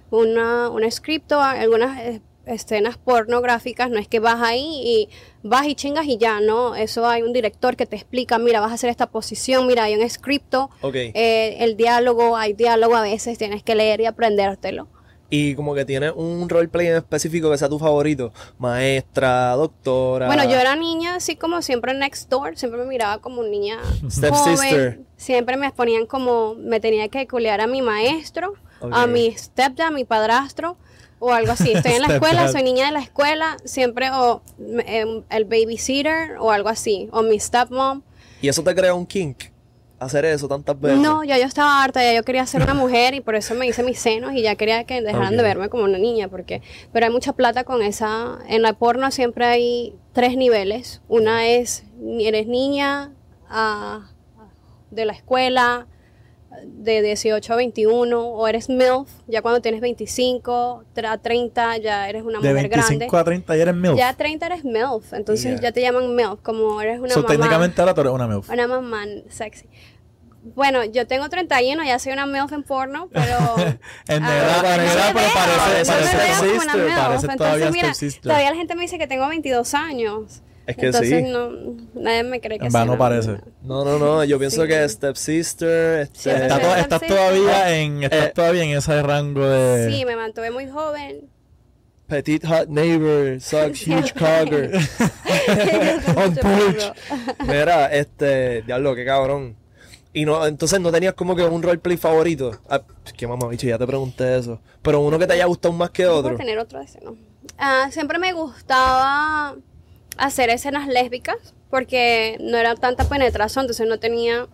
una, un script algunas eh, escenas pornográficas, no es que vas ahí y vas y chingas y ya, no, eso hay un director que te explica, mira, vas a hacer esta posición, mira, hay un scripto, Ok. eh, el diálogo, hay diálogo a veces, tienes que leer y aprendértelo. Y como que tienes un roleplay en específico que sea tu favorito. Maestra, doctora. Bueno, yo era niña, así como siempre next door, siempre me miraba como niña Step joven. sister. Siempre me ponían como, me tenía que culiar a mi maestro, a mi stepdad, a mi padrastro o algo así. Estoy en la escuela, soy niña de la escuela, siempre o em, el babysitter o algo así, o mi stepmom. Y eso te crea un kink. Hacer eso tantas veces. No, ya yo estaba harta, ya yo quería ser una mujer y por eso me hice mis senos y ya quería que dejaran de Ok. verme como una niña, porque pero hay mucha plata con esa. En la porno siempre hay tres niveles. Una es eres niña ah, de la escuela de 18 a 21 o eres MILF, ya cuando tienes 25 a 30 ya eres una de mujer 25 grande. a 30 y eres MILF. Ya 30 eres MILF, entonces Yeah. ya te llaman MILF, como eres una So, mamá. técnicamente ahora tú eres una MILF. Una mamá sexy. Bueno, yo tengo 31, ya soy una MILF en porno, pero... En Ah, no negra, me pero veo, parece, no me parece una Sister, MILF. parece Entonces, todavía mira. Todavía la gente me dice que tengo 22 años. Es que Entonces, sí. no, nadie me cree que En sea vano una- parece. No, no, no. Yo pienso Sí. que stepsister. Este, to- estás todavía en estás Eh. todavía en ese rango de Sí, me mantuve muy joven. Petit hot neighbor. Sucks huge cogger. On porch. Mira, este. Diablo, qué cabrón. Y no, entonces no tenías como que un roleplay favorito. Ah, qué mamá, bicho, ya te pregunté eso. Pero uno que te haya gustado más que otro. tener otro de ese, ¿no? Ah, siempre me gustaba hacer escenas lésbicas porque no era tanta penetración, entonces no tenía...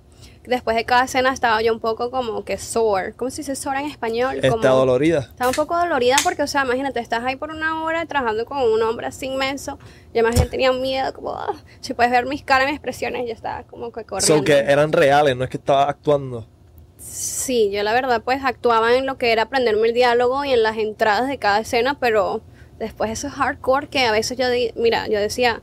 Después de cada escena estaba yo un poco como que sore. ¿Cómo se dice sore en español? Como- Está dolorida. Estaba un poco dolorida porque, o sea, imagínate, estás ahí por una hora trabajando con un hombre así inmenso. Y además yo tenía miedo, como, ah, si puedes ver mis caras, mis expresiones, yo estaba como que corriendo. So que eran reales, no es que estabas actuando. Sí, yo la verdad pues actuaba en lo que era aprenderme el diálogo y en las entradas de cada escena, pero después eso es hardcore que a veces yo, mira, yo decía,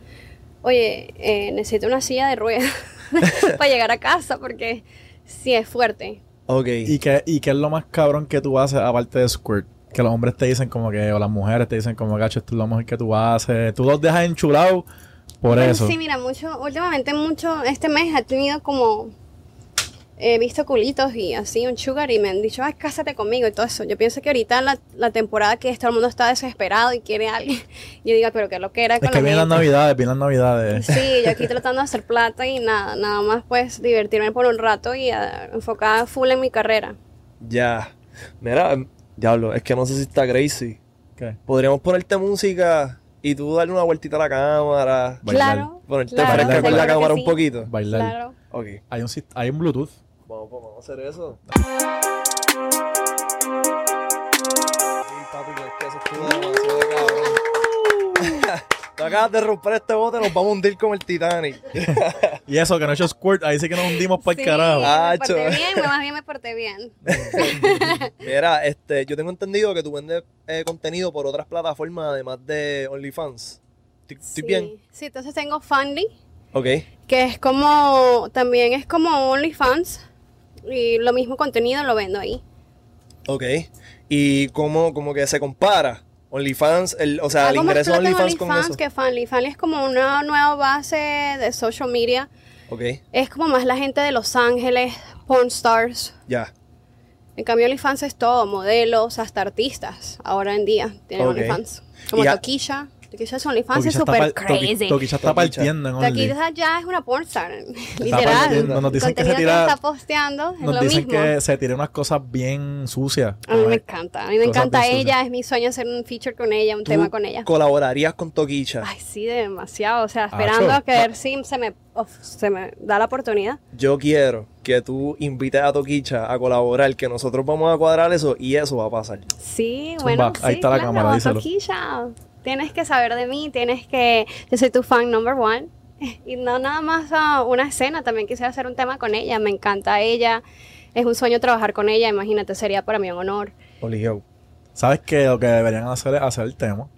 oye, eh, necesito una silla de ruedas para llegar a casa porque sí es fuerte. Ok. ¿Y qué, ¿Y qué es lo más cabrón que tú haces aparte de squirt? Que los hombres te dicen como que, o las mujeres te dicen como, gacho, esto es lo mejor que tú haces. Tú los dejas enchulados por Bueno, eso. Sí, mira, mucho, últimamente mucho, este mes he tenido como, he visto culitos y así, un sugar y me han dicho, ay, cásate conmigo y todo eso. Yo pienso que ahorita la, la temporada que todo el mundo está desesperado y quiere a alguien, yo digo, pero qué lo que era Es con que la vienen las gente?". navidades, vienen las navidades. Sí, yo aquí tratando de hacer plata y nada, nada más pues divertirme por un rato y ah, enfocada full en mi carrera. Ya. Mira, diablo, es que no sé si está crazy. ¿Qué? Podríamos ponerte música y tú darle una vueltita a la cámara. Bailar. Claro. Ponerte claro, fresca con la cámara sí. un poquito. Bailar. Claro. Ok. Hay un, hay un Bluetooth. Vamos, pues, vamos a hacer eso. Sí, papi, pero es que eso estuvo demasiado cabrón. Tú acabas de romper este bote, nos vamos a hundir como el Titanic. Y eso, que no he hecho squirt, ahí sí que nos hundimos para el Sí, carajo. Ah, me porté bien, más bien me porté bien. Mira, este, yo tengo entendido que tú vendes eh, contenido por otras plataformas además de OnlyFans. ¿Estoy estoy Sí. bien? Sí, entonces tengo Fundy, Ok. que es como, también es como OnlyFans y lo mismo contenido lo vendo ahí. Ok. ¿Y cómo, como que se compara? OnlyFans, el, o sea, el ingreso de OnlyFans con eso. que es como una nueva base de social media. Ok, Es como más la gente de Los Ángeles, porn stars. ya. En cambio, OnlyFans es todo, modelos, hasta artistas, ahora en día tienen. OnlyFans. Como Y a- Toquilla, Toquilla OnlyFans es Toquilla súper crazy. Toquilla está Toquilla. partiendo en. Toquilla ya es una pornstar, literal. Nos dicen que se tira- está posteando es Nos lo dicen mismo. que se tira unas cosas bien sucias. A mí me encanta, a mí me encanta ella, es mi sueño hacer un feature con ella, un ¿Tú tema con ella. colaborarías con Toquicha? Ay, sí, demasiado, o sea, Acho. esperando a que ver si se me, se me da la oportunidad. Yo quiero que tú invites a Toquicha a colaborar, que nosotros vamos a cuadrar eso y eso va a pasar. Sí, Zumba, bueno, ahí sí, está la claro, cámara, díselo. Toquilla, tienes que saber de mí, tienes que, yo soy tu fan number one. Y no nada más ah, una escena, también quisiera hacer un tema con ella, me encanta ella, es un sueño trabajar con ella, imagínate, sería para mí un honor. Oligio. ¿Sabes qué? Lo que deberían hacer es hacer el tema.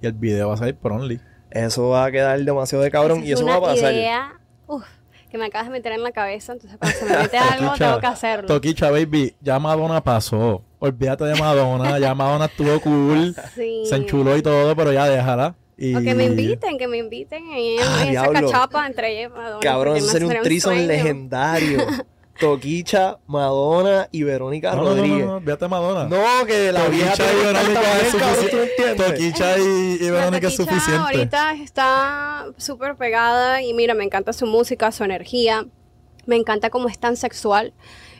Y el video va a salir por Only. Eso va a quedar demasiado de cabrón y es eso una va a pasar. idea, uf, que me acabas de meter en la cabeza, entonces cuando se me mete algo Toquicha, tengo que hacerlo. Toquicha, baby, ya Madonna pasó. Olvídate de Madonna. ya Madonna estuvo cool. Sí. Se enchuló y todo, pero ya déjala. Y... O que me inviten, que me inviten en, Ah, en esa diablo. cachapa entre ella y Madonna. Cabrón, eso sería un trison legendario. Toquicha, Madonna y Verónica No, no, no, Rodríguez. no, no, de Madonna. No, que la vieja Toquicha y Verónica es bien, cabrón, ¿tú suficiente. Toquicha y, Verónica es suficiente. ahorita está súper pegada y mira, me encanta su música, su energía. Me encanta cómo es tan sexual.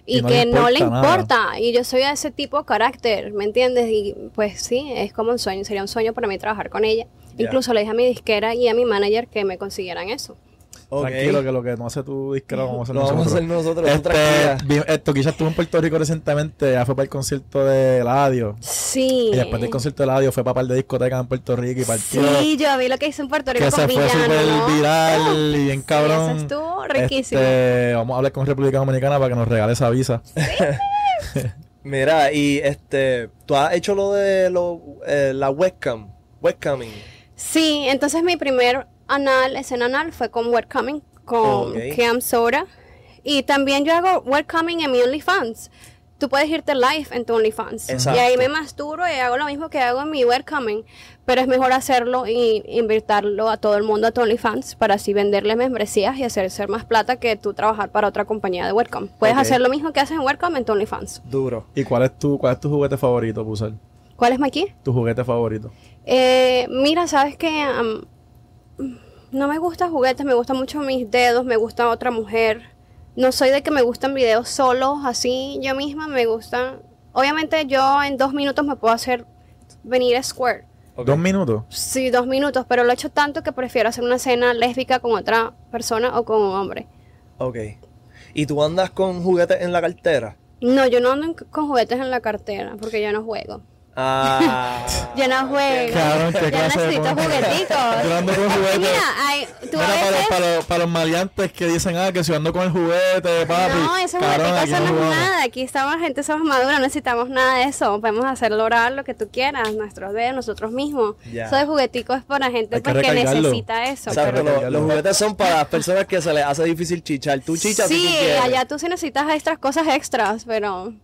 Y, Y no que le no le importa nada. Y yo soy de ese tipo de carácter, ¿me entiendes? Y pues sí, es como un sueño. Sería un sueño para mí trabajar con ella. Incluso le dije a mi disquera y a mi manager que me consiguieran eso. Ok. Tranquilo, que lo que no hace tu disquero lo vamos a hacer Lo vamos a nosotros. hacer nosotros, Este, eh, Toquilla estuvo en Puerto Rico recientemente, ya fue para el concierto de Eladio. Sí. Y después del concierto de Eladio fue para par de discotecas en Puerto Rico y partió. Sí, yo vi lo que hizo en Puerto Rico que con se fue Villano, súper ¿no? viral y bien Sí, cabrón. eso estuvo riquísimo. Este, vamos a hablar con República Dominicana para que nos regale esa visa. Mira, y este, tú has hecho lo de lo, eh, la webcam, webcamming. Sí, entonces mi primer anal, escena anal fue con webcamming, con Ok. Cam Soda. Y también yo hago webcamming en mi OnlyFans. Tú puedes irte live en tu OnlyFans. Exacto. Y ahí me masturo y hago lo mismo que hago en mi webcamming. Pero es mejor hacerlo y invitarlo a todo el mundo a tu OnlyFans para así venderle membresías y hacer ser más plata que tú trabajar para otra compañía de webcam. Puedes hacer lo mismo que haces en webcam en tu OnlyFans. Duro. ¿Y cuál es tu, cuál es tu juguete favorito, Pusel? ¿Cuál es Mikey? Tu juguete favorito. Eh, mira, sabes que no me gustan juguetes, me gustan mucho mis dedos, me gusta otra mujer. No soy de que me gustan videos solos, así yo misma me gustan. Obviamente yo en dos minutos me puedo hacer venir a Square. Dos minutos. Sí, dos minutos, pero lo he hecho tanto que prefiero hacer una cena lésbica con otra persona o con un hombre. Ok. ¿Y tú andas con juguetes en la cartera? No, yo no ando en- con juguetes en la cartera porque yo no juego. Ah. Yo no juego. Cabrón, qué yo clase de necesito jugueticos. Yo ando con juguetes. mira, hay- tú Mira, para, veces... para, los- para los maleantes que dicen, ah, que si ando con el juguete, papi. No, esos Cabrón, jugueticos eso no es jugamos. nada. Aquí estamos, gente, somos maduros, no necesitamos nada de eso. Podemos hacer lograr lo que tú quieras, nuestros dedos, nosotros mismos. Eso de jugueticos es para gente que pues, que necesita eso. Exacto, pero- los, juguetes son para las personas que se les hace difícil chichar. Tú chichas si tú Sí, allá tú sí necesitas extras cosas extras, pero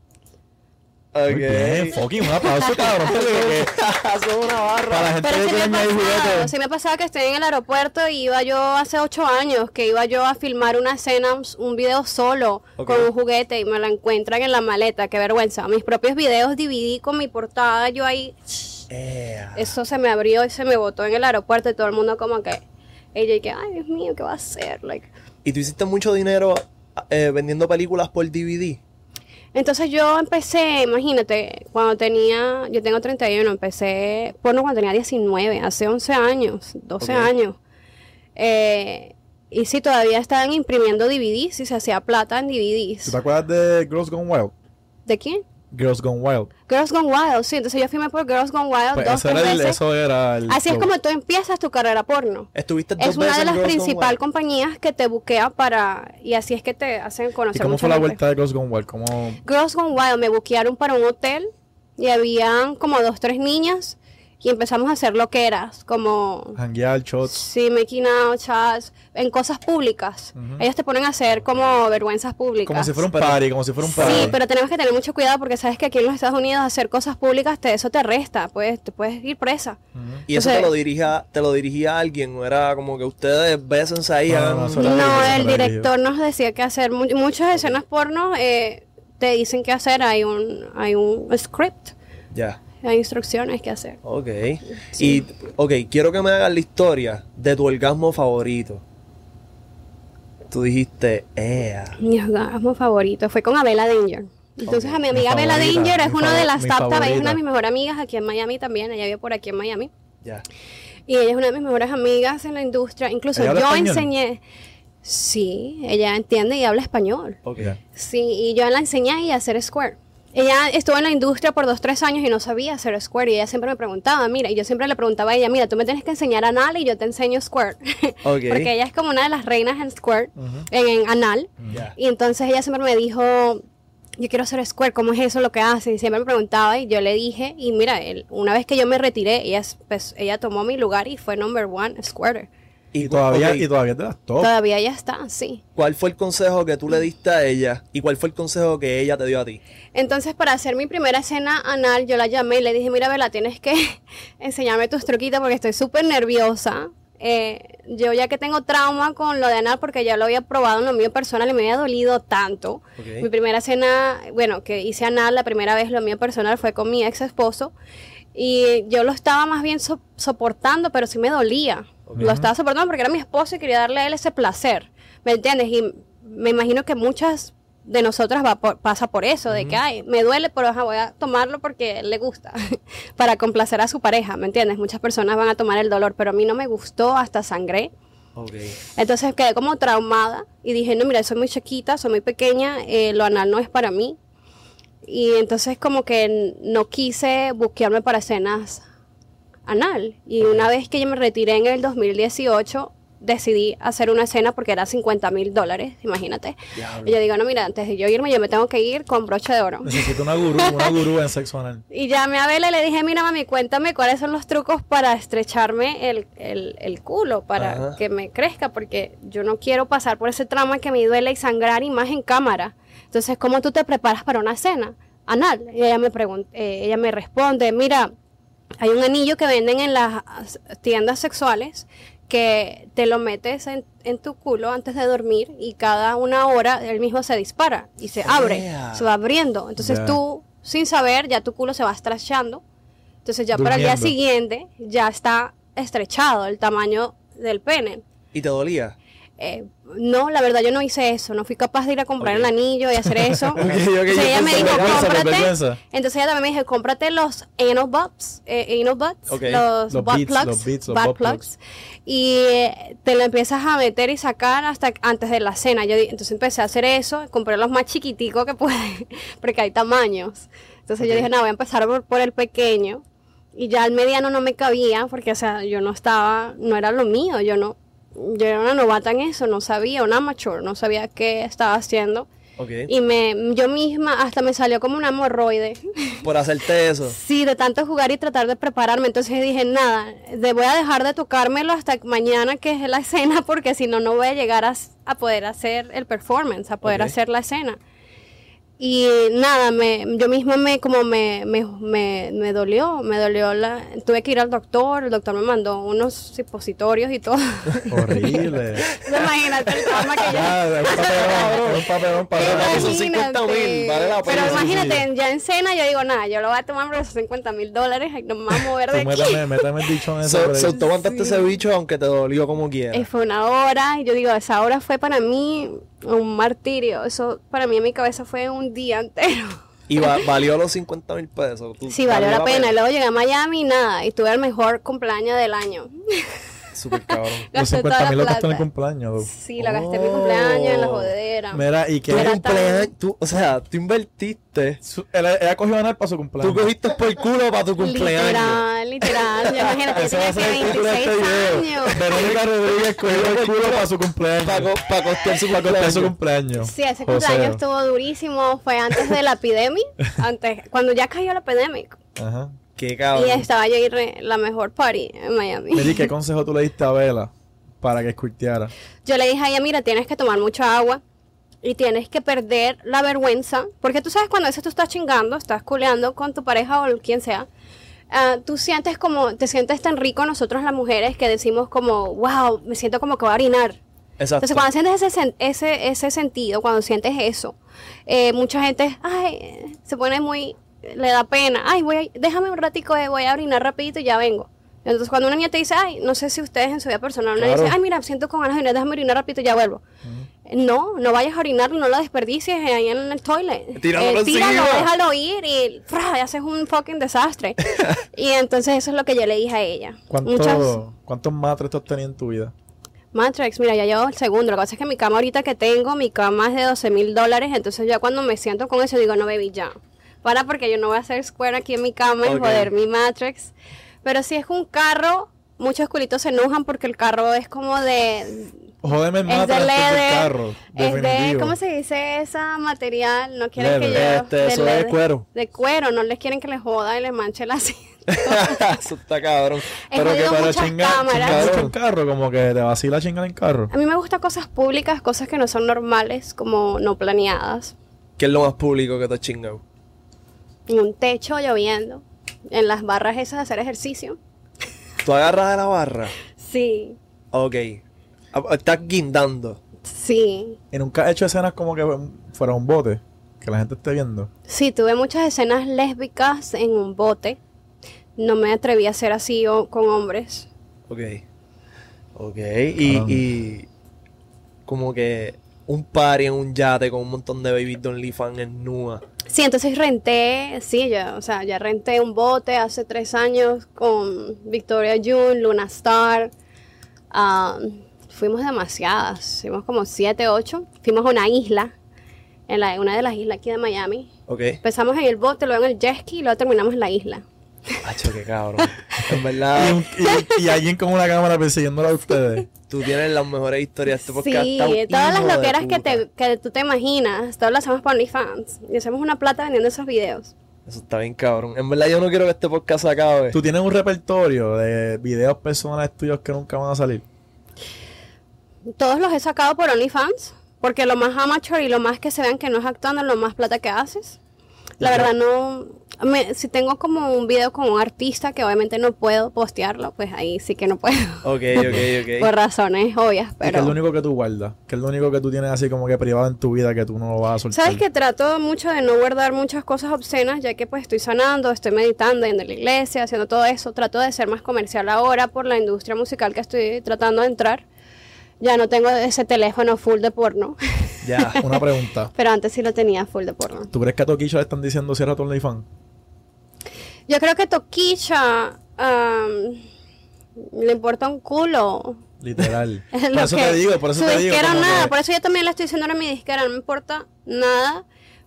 Muy Ok. bien, fucking, un aplauso, cabrón. Son una barra. para la gente Pero que sí me pasado, juguetes. sí me ha pasado que estoy en el aeropuerto y iba yo hace ocho años, que iba yo a filmar una escena, un- video solo con un juguete y me lo encuentran en la maleta, qué vergüenza. Mis propios videos DVD con mi portada, yo ahí, eso se me abrió y se me botó en el aeropuerto y todo el mundo como que, ella y que, ay Dios mío, ¿qué va a hacer? Like, ¿Y tú hiciste mucho dinero eh, vendiendo películas por DVD? Entonces yo empecé, imagínate, cuando tenía, yo tengo 31, empecé porno cuando tenía 19, hace 11 años, 12 Ok. años. Eh, y sí, todavía estaban imprimiendo DVDs y se hacía plata en ¿Tú DVDs. te acuerdas de Girls Gone Wild? ¿De quién? Girls Gone Wild. Girls Gone Wild, sí. Entonces yo filmé por Girls Gone Wild Pues dos, eso tres era, el, veces. eso era el. Así es como tú empiezas tu carrera porno. Estuviste dos Es una veces de las Girls principales compañías que te buquea para... Y así es que te hacen ¿Y conocer cómo mucha fue la gente. vuelta de Girls Gone Wild? ¿Cómo, Girls Gone Wild me buquearon para un hotel y habían como dos, tres niñas y empezamos a hacer lo que eras, como Hanguear, shots. sí, making out, chats, en cosas públicas. Ellos te ponen a hacer como vergüenzas públicas. Como si fuera un party, como si fuera un party. Sí, pero tenemos que tener mucho cuidado porque sabes que aquí en los Estados Unidos hacer cosas públicas te, eso te resta, pues te puedes ir presa. ¿Y eso Entonces- te lo dirigía, te lo dirigía alguien? ¿O era como que ustedes bésense ahí? No, no, hagan- no, eso No, eso el director nos decía que hacer mu- muchas escenas porno eh, te dicen que hacer, hay un hay un script. Ya. Hay instrucciones que hacer. Ok. Y, ok, quiero que me hagas la historia de tu orgasmo favorito. Tú dijiste, ea. Mi orgasmo favorito fue con Abela Danger. Entonces Ok. a mi amiga Mi Abela Danger es mi una de las top es una de mis mejores amigas aquí en Miami también, ella vive por aquí en Miami. Ya. Y ella es una de mis mejores amigas en la industria. Incluso ¿Ella yo español? enseñé. Sí, ella entiende y habla español. Ok. Ya. Sí, y yo la enseñé a hacer square. Ella estuvo en la industria por dos, tres años y no sabía hacer square. Y ella siempre me preguntaba, mira, y yo siempre le preguntaba a ella, mira, tú me tienes que enseñar anal y yo te enseño square. Porque ella es como una de las reinas en square, en, en anal. Y entonces ella siempre me dijo, yo quiero hacer square, ¿cómo es eso lo que hace? Y siempre me preguntaba y yo le dije, y mira, él- una vez que yo me retiré, ella, pues, ella tomó mi lugar y fue number one squirter. Y todavía, y todavía te das top. Todavía ella está, sí. ¿Cuál fue el consejo que tú le diste a ella? ¿Y cuál fue el consejo que ella te dio a ti? Entonces, para hacer mi primera escena anal, yo la llamé y le dije, mira, Vela, tienes que enseñarme tus truquitos porque estoy súper nerviosa. Eh, yo ya que tengo trauma con lo de anal porque ya lo había probado en lo mío personal y me había dolido tanto. Mi primera escena, bueno, que hice anal la primera vez, lo mío personal fue con mi ex esposo. Y yo lo estaba más bien so- soportando, pero sí me dolía. Lo estaba soportando porque era mi esposo y quería darle a él ese placer. ¿Me entiendes? Y me imagino que muchas de nosotras va por- pasa por eso, de que, ay, me duele, pero ajá, voy a tomarlo porque le gusta, para complacer a su pareja, ¿me entiendes? Muchas personas van a tomar el dolor, pero a mí no me gustó, hasta sangré. Entonces quedé como traumada y dije, no, mira, soy muy chiquita, soy muy pequeña, eh, lo anal no es para mí. Y entonces como que no quise buscarme para escenas anal. Y una vez que yo me retiré en el 2018, decidí hacer una escena porque era 50 mil dólares, imagínate. Diablo. Y yo digo, no, mira, antes de yo irme, yo me tengo que ir con broche de oro. Necesito una gurú, una gurú en sexo anal. Y llamé a Bela y le dije, mira mami, cuéntame cuáles son los trucos para estrecharme el, el- el culo, para Ajá. que me crezca, porque yo no quiero pasar por ese trauma que me duele y sangrar y más en cámara. Entonces, ¿cómo tú te preparas para una cena anal? Y ella me, pregun- eh, ella me responde, mira, hay un anillo que venden en las tiendas sexuales que te lo metes en, en tu culo antes de dormir y cada una hora él mismo se dispara y se abre, Yeah. se va abriendo. Entonces tú, sin saber, ya tu culo se va estrechando. Entonces ya para el día siguiente ya está estrechado el tamaño del pene. ¿Y te dolía? Eh, no, la verdad yo no hice eso, no fui capaz de ir a comprar el anillo y hacer eso. ok, Entonces yo ella me dijo, cómprate. Entonces ella también me dijo, cómprate los anal butts, eh, anal Ok. los, Los butt plugs, los beads, los butt butt plugs. plugs, y eh, te lo empiezas a meter y sacar hasta antes de la cena. Yo entonces empecé a hacer eso, compré los más chiquiticos que pude, porque hay tamaños. Entonces yo dije, no, voy a empezar por, por el pequeño. Y ya el mediano no me cabía, porque o sea, yo no estaba, no era lo mío, yo no, yo era una novata en eso, no sabía, un amateur, no sabía qué estaba haciendo. Y me, yo misma hasta me salió como una hemorroide. Por hacerte eso. Sí, de tanto jugar y tratar de prepararme. Entonces dije, nada, de, voy a dejar de tocármelo hasta mañana que es la escena, porque si no, no voy a llegar a, a poder hacer el performance, a poder hacer la escena. Y nada, me, yo misma me como me, me, me, me dolió, me dolió la... Tuve que ir al doctor, el doctor me mandó unos supositorios y todo. Horrible. Imagínate el trauma que yo... Ah, es un papelón, un papelón son Imagínate. 50.000, vale la pena, Pero imagínate, ya en cena yo digo, nada, yo lo voy a tomar por esos 50 mil dólares, ay, no me voy a mover de aquí. méteme, méteme el dicho en eso. So, tú aguantaste ese bicho aunque te dolió como Eh, quieras. fue una hora, y yo digo, esa hora fue para mí un martirio. Eso para mí en mi cabeza fue un día entero. Y va- valió los 50 mil pesos. Sí, valió la pena. Y luego llegué a Miami y nada, y tuve el mejor cumpleaños del año. Súper cabrón. Los Gasté toda 50 la mil lo gastaste en el plata. cumpleaños. Sí, la gasté en mi cumpleaños, en la jodedera. Mira, y que cumpleaños, tú, o sea, tú invertiste. su- ella, cogió ganar para su cumpleaños. Tú cogiste por culo para tu cumpleaños. Literal, literal. Yo imagínate, Ese va tenía a ser que el título de 26 este video. Verónica Rodríguez cogió el culo para su cumpleaños. Para costear su Para costear su cumpleaños. cumpleaños. Sí, ese José. cumpleaños estuvo durísimo. Fue antes de la epidemia, antes, cuando ya cayó la epidemia. Ajá. Qué Y estaba yo ir re- la mejor party en Miami. ¿qué consejo tú le diste a Vela para que escuiteara? Yo le dije a ella, mira, tienes que tomar mucha agua y tienes que perder la vergüenza. Porque tú sabes cuando a veces tú estás chingando, estás culeando con tu pareja o quien sea. ah, tú sientes como, te sientes tan rico nosotros las mujeres que decimos como, wow, me siento como que voy a orinar. Exacto. Entonces, cuando sientes ese, ese, ese sentido, cuando sientes eso, eh, mucha gente ay, se pone muy le da pena. Ay, voy a, déjame un ratico, eh, voy a orinar rapidito y ya vengo. Entonces cuando una niña te dice, ay, no sé si ustedes en su vida personal, una Claro. dice, ay, mira, siento con ganas de orinar, déjame orinar rapidito y ya vuelvo. No, no vayas a orinar, no lo desperdicies ahí en el toilet. Tíralo Eh, tíralo, déjalo ir y ¡fra! y haces un fucking desastre. y entonces eso es lo que yo le dije a ella. ¿Cuánto- Muchas ¿Cuántos matres tú has tenido en tu vida? Matrix, mira, ya llevo el segundo. Lo que pasa es que mi cama ahorita que tengo, mi cama es de 12 mil dólares. Entonces ya cuando me siento con eso digo, no, baby, ya. Para porque yo no voy a hacer square aquí en mi cama y joder mi Matrix. Pero si es un carro, muchos culitos se enojan porque el carro es como de... Jódeme el Es de carro. es de. ¿cómo se dice esa material? No quieren que yo... Este, de eso es leather. cuero. De cuero, no les quieren que les joda y les manche la cinta. Eso está cabrón. He Pero que para chingar, en carro, como que te vacila chingar en carro. A mí me gustan cosas públicas, cosas que no son normales, como no planeadas. ¿Qué es lo más público que te has chingado? En un techo lloviendo, en las barras esas de hacer ejercicio. ¿Tú agarras de la barra? Sí, Ok. Ah, Estás guindando. sí. Y nunca has hecho escenas como que fuera un bote, que la gente esté viendo. Sí, tuve muchas escenas lésbicas en un bote. No me atreví a hacer así o- con hombres. Ok. Ok. Y, y como que un party en un yate con un montón de baby de OnlyFans en Nua. Sí, entonces renté, sí, ya, o sea, ya renté un bote hace tres años con Victoria June, Luna Star. Fuimos demasiadas, fuimos como siete, ocho. Fuimos a una isla, en la, una de las islas aquí de Miami. Ok. Empezamos en el bote, luego en el jet ski y luego terminamos en la isla. Hacho, qué cabrón. En Y, verdad, un- y- y alguien con una cámara persiguiéndola a ustedes. tú tienes las mejores historias de este podcast. Sí, todas las loqueras que, te, que tú te imaginas, todas las hacemos para OnlyFans. Y hacemos una plata vendiendo esos videos. Eso está bien cabrón. En verdad yo no quiero que este podcast se acabe. Tú tienes un repertorio de videos personales tuyos que nunca van a salir. Todos los he sacado por OnlyFans, porque lo más amateur y lo más que se vean que no es actuando, lo más plata que haces. La verdad no... me- si tengo como un video con un artista que obviamente no puedo postearlo, pues ahí sí que no puedo. Ok, ok, por ok. razones obvias, Y que es pero... lo único que tú guardas. Que es lo único que tú tienes así como que privado en tu vida que tú no lo vas a soltar. Sabes que trato mucho de no guardar muchas cosas obscenas, ya que pues estoy sanando, estoy meditando, yendo a la iglesia, haciendo todo eso. Trato de ser más comercial ahora por la industria musical que estoy tratando de entrar. Ya no tengo ese teléfono full de porno, Ya. Una pregunta. pero antes sí lo tenía full de porno. ¿Tú crees que a Toquillo le están diciendo cierra tu OnlyFans? Yo creo que Toquicha am, le importa un culo. Literal. Es por eso que- te digo, por eso su te digo. disquera nada, que- por eso yo también le estoy diciendo ahora a mi disquera, no me importa nada.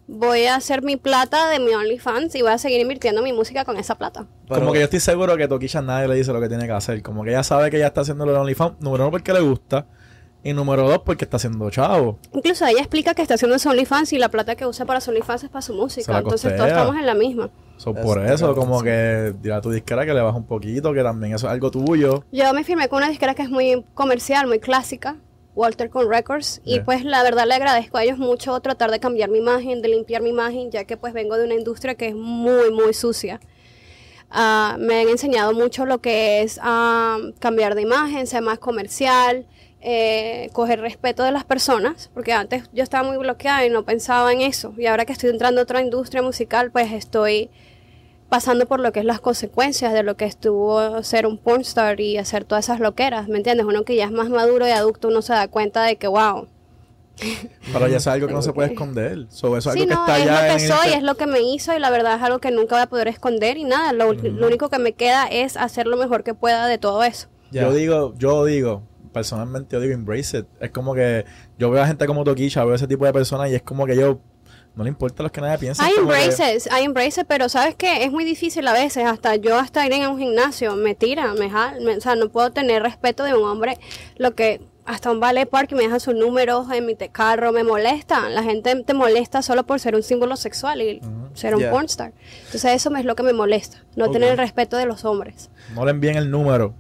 Voy a hacer mi plata de mi OnlyFans y voy a seguir invirtiendo mi música con esa plata. Pero- como que yo estoy seguro que Toquilla nadie le dice lo que tiene que hacer. Como que ella sabe que ella está haciendo lo de OnlyFans. Número uno, porque le gusta. Y número dos, porque está haciendo chavo. Incluso ella explica que está haciendo su OnlyFans y la plata que usa para su OnlyFans es para su música. Entonces todos estamos en la misma. So, por está eso, como sí. que dirá a tu disquera que le baja un poquito, que también eso es algo tuyo. Yo me firmé con una disquera que es muy comercial, muy clásica, Walter Con Records, y pues la verdad le agradezco a ellos mucho tratar de cambiar mi imagen, de limpiar mi imagen, ya que pues vengo de una industria que es muy, muy sucia. Ah, me han enseñado mucho lo que es ah, cambiar de imagen, ser más comercial, eh, coger respeto de las personas, porque antes yo estaba muy bloqueada y no pensaba en eso, y ahora que estoy entrando a otra industria musical, pues estoy pasando por lo que es las consecuencias de lo que estuvo ser un pornstar y hacer todas esas loqueras, ¿me entiendes? Uno que ya es más maduro y adulto, uno se da cuenta de que, wow. Pero ya es algo que no se puede esconder. So, eso es Sí, algo que no, está es ya lo que en soy, inter- es lo que me hizo y la verdad es algo que nunca voy a poder esconder y nada, lo, lo único que me queda es hacer lo mejor que pueda de todo eso. Ya. Yo digo, yo digo, personalmente yo digo embrace it. Es como que yo veo a gente como Toquilla, veo ese tipo de personas y es como que yo no le importa lo que nadie piensa. Hay embraces, hay embraces, pero sabes que es muy difícil a veces, hasta yo hasta ir en un gimnasio me tira, me jala, me- o sea, no puedo tener respeto de un hombre, lo que hasta un ballet park me deja sus números en mi carro, me molesta, la gente te molesta solo por ser un símbolo sexual y ser un Yeah. pornstar. Entonces eso es lo que me molesta, no tener el respeto de los hombres. No le envíen el número.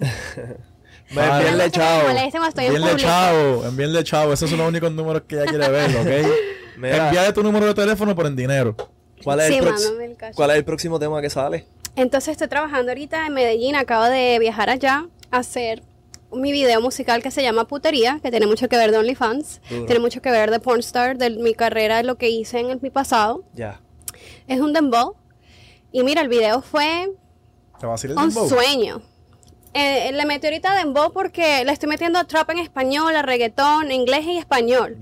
Ah, envíenle chavo. en Envíenle público. chavo, envíenle chavo. Esos son los únicos números que ella quiere ver, ¿ok? Mira. Envíale tu número de teléfono por en dinero. ¿Cuál es, Sí, el. ¿Cuál es el próximo tema que sale? Entonces estoy trabajando ahorita en Medellín, acabo de viajar allá a hacer mi video musical que se llama Putería, que tiene mucho que ver de OnlyFans, Duro. tiene mucho que ver de Pornstar, de mi carrera, de lo que hice en el- mi pasado. Ya. Es un dembow. Y mira, el video fue ¿Te vacila el un dembow? sueño. Eh, le metí ahorita dembow porque le estoy metiendo trap en español, a reggaetón, inglés y español.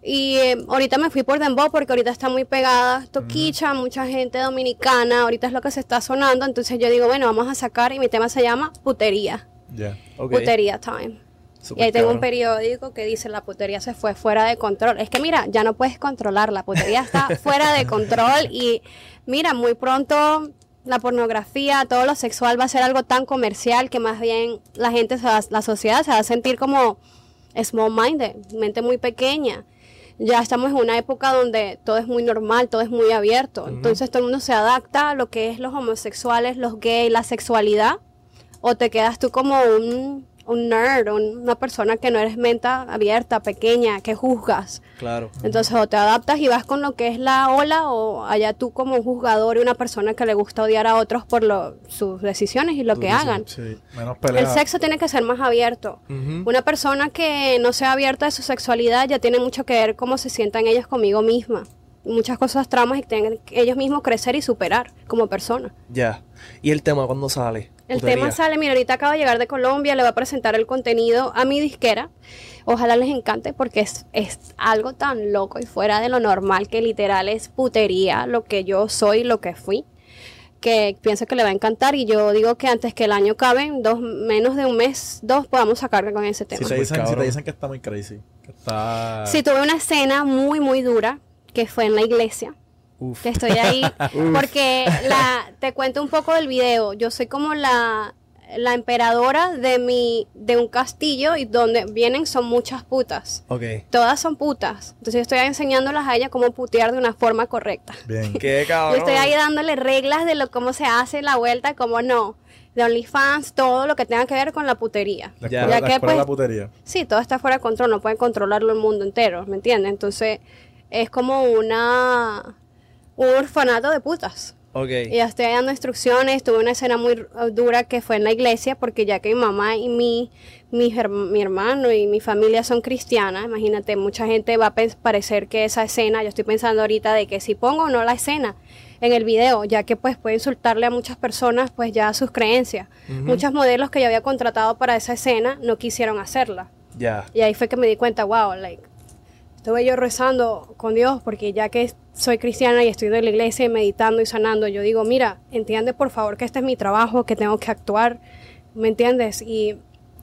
Y eh, ahorita me fui por dembow porque ahorita está muy pegada Toquicha, mucha gente dominicana, ahorita es lo que se está sonando, entonces yo digo, bueno, vamos a sacar y mi tema se llama putería. Ok. putería time. Y ahí tengo un periódico que dice la putería se fue fuera de control. Es que mira, ya no puedes controlar, la putería está fuera de control y mira, muy pronto la pornografía, todo lo sexual va a ser algo tan comercial que más bien la gente, se va- la sociedad se va a sentir como small minded, mente muy pequeña. Ya estamos en una época donde todo es muy normal, todo es muy abierto. Entonces todo el mundo se adapta a lo que es los homosexuales, los gays, la sexualidad o te quedas tú como un, un nerd, un- una persona que no eres mente abierta, pequeña, que juzgas. Claro. Entonces o te adaptas y vas con lo que es la ola o allá tú como un juzgador y una persona que le gusta odiar a otros por lo- sus decisiones y lo que hagan. Sí, menos El pelea. sexo tiene que ser más abierto. Ujú. Una persona que no sea abierta de su sexualidad ya tiene mucho que ver cómo se sientan ellos conmigo misma. Muchas cosas, traumas y tienen que ellos mismos crecer y superar como persona. Ya. ¿Y el tema cuándo sale? El tema sale, mira, ahorita acabo de llegar de Colombia, le voy a presentar el contenido a mi disquera. Ojalá les encante porque es, es algo tan loco y fuera de lo normal que literal es putería, lo que yo soy, lo que fui, que pienso que le va a encantar y yo digo que antes que el año acabe, en dos, menos de un mes, dos, podamos sacar con ese tema. Si te, Súper dicen, si te dicen que está muy crazy. Que está... Sí, tuve una escena muy, muy dura que fue en la iglesia. Uf. Que estoy ahí porque la, te cuento un poco del video. Yo soy como la, la emperadora de mi de un castillo y donde vienen son muchas putas. Ok. Todas son putas. Entonces yo estoy ahí enseñándolas a ellas cómo putear de una forma correcta. Bien. Qué Yo cabrón. estoy ahí dándole reglas de lo cómo se hace la vuelta, cómo no. De OnlyFans, todo lo que tenga que ver con la putería. La Ya. escuela, Ya la que, la pues, putería. Sí, todo está fuera de control, no pueden controlarlo el mundo entero, ¿me entiendes? Entonces es como una un orfanato de putas. Ok. Y ya estoy dando instrucciones, tuve una escena muy uh, dura que fue en la iglesia, porque ya que mi mamá y mi, mi, her- mi hermano y mi familia son cristianas, imagínate, mucha gente va a parecer que esa escena, yo estoy pensando ahorita de que si pongo o no la escena en el video, ya que pues puede insultarle a muchas personas pues ya sus creencias. Muchos modelos que yo había contratado para esa escena no quisieron hacerla. Ya. Y ahí fue que me di cuenta, wow, like, estuve yo rezando con Dios porque ya que soy cristiana y estoy de la iglesia y meditando y sanando, yo digo, mira, entiende por favor que este es mi trabajo, que tengo que actuar, ¿me entiendes? Y,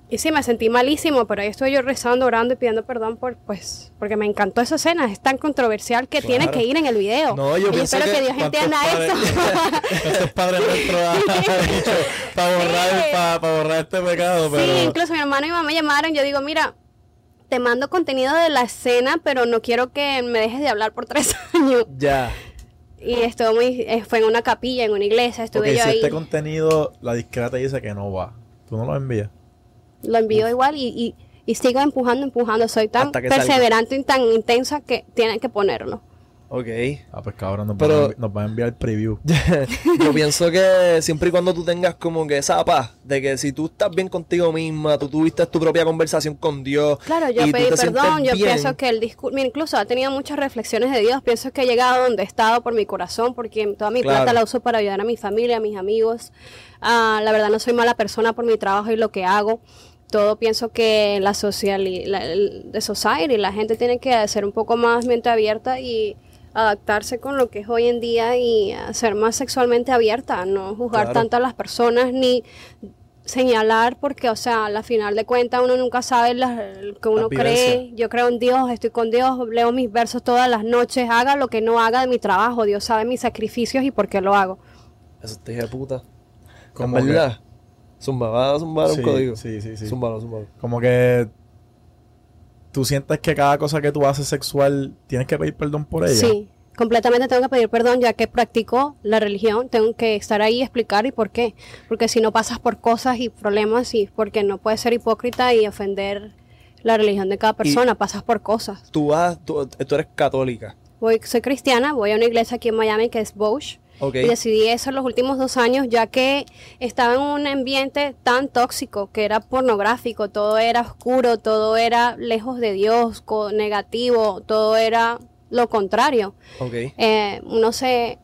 y sí, me sentí malísimo, pero ahí estoy yo rezando, orando y pidiendo perdón por, pues, porque me encantó esa escena, es tan controversial que tiene Claro. que ir en el video. No, yo y espero que, que Dios ¿Cuántos entienda padres- eso. Estos padres nuestros han dicho para borrar, Sí. borrar este pecado, pero... Sí, incluso mi hermano y mamá me llamaron. Yo digo, mira, te mando contenido de la escena, pero no quiero que me dejes de hablar por tres años. Ya. Y estuvo muy, eh, fue en una capilla, en una iglesia, estuve Ok, yo si ahí. este contenido, la disquera te dice que no va. ¿Tú no lo envías? Lo envío igual y, y, y sigo empujando, empujando. Soy tan salga. perseverante y tan intensa que tienen que ponerlo. Ok. Ah, pues cabrón, nos, Pero- van, a nos van a enviar el preview. Yo pienso que siempre y cuando tú tengas como que esa paz de que si tú estás bien contigo misma, tú tuviste tu propia conversación con Dios. Claro, yo y tú pedí te perdón, yo bien, pienso que el discurso, incluso ha tenido muchas reflexiones de Dios, pienso que he llegado donde he estado por mi corazón, porque toda mi Claro. plata la uso para ayudar a mi familia, a mis amigos. Ah, la verdad no soy mala persona por mi trabajo y lo que hago. Todo pienso que la social, la, el- de society, la gente tiene que ser un poco más mente abierta y adaptarse con lo que es hoy en día y ser más sexualmente abierta, no juzgar Claro. tanto a las personas ni señalar porque, o sea, a la final de cuentas uno nunca sabe lo que uno cree. Yo creo en Dios, estoy con Dios, leo mis versos todas las noches, haga lo que no haga de mi trabajo, Dios sabe mis sacrificios y por qué lo hago. Eso te dije de puta. Como ¿Es que- verdad? Zumba, va a zumbar Sí, un código. sí, sí, sí. Zúmbalo, zúmbalo. Como que tú sientes que cada cosa que tú haces sexual tienes que pedir perdón por ella. Sí, completamente tengo que pedir perdón ya que practico la religión, tengo que estar ahí y explicar y por qué. Porque si no pasas por cosas y problemas y porque no puedes ser hipócrita y ofender la religión de cada persona, pasas por cosas. Tú vas, tú, tú eres católica. Voy, soy cristiana, voy a una iglesia aquí en Miami que es Bosch. Y decidí eso en los últimos dos años, ya que estaba en un ambiente tan tóxico, que era pornográfico, todo era oscuro, todo era lejos de Dios, negativo, todo era lo contrario. Ok. Eh, uno se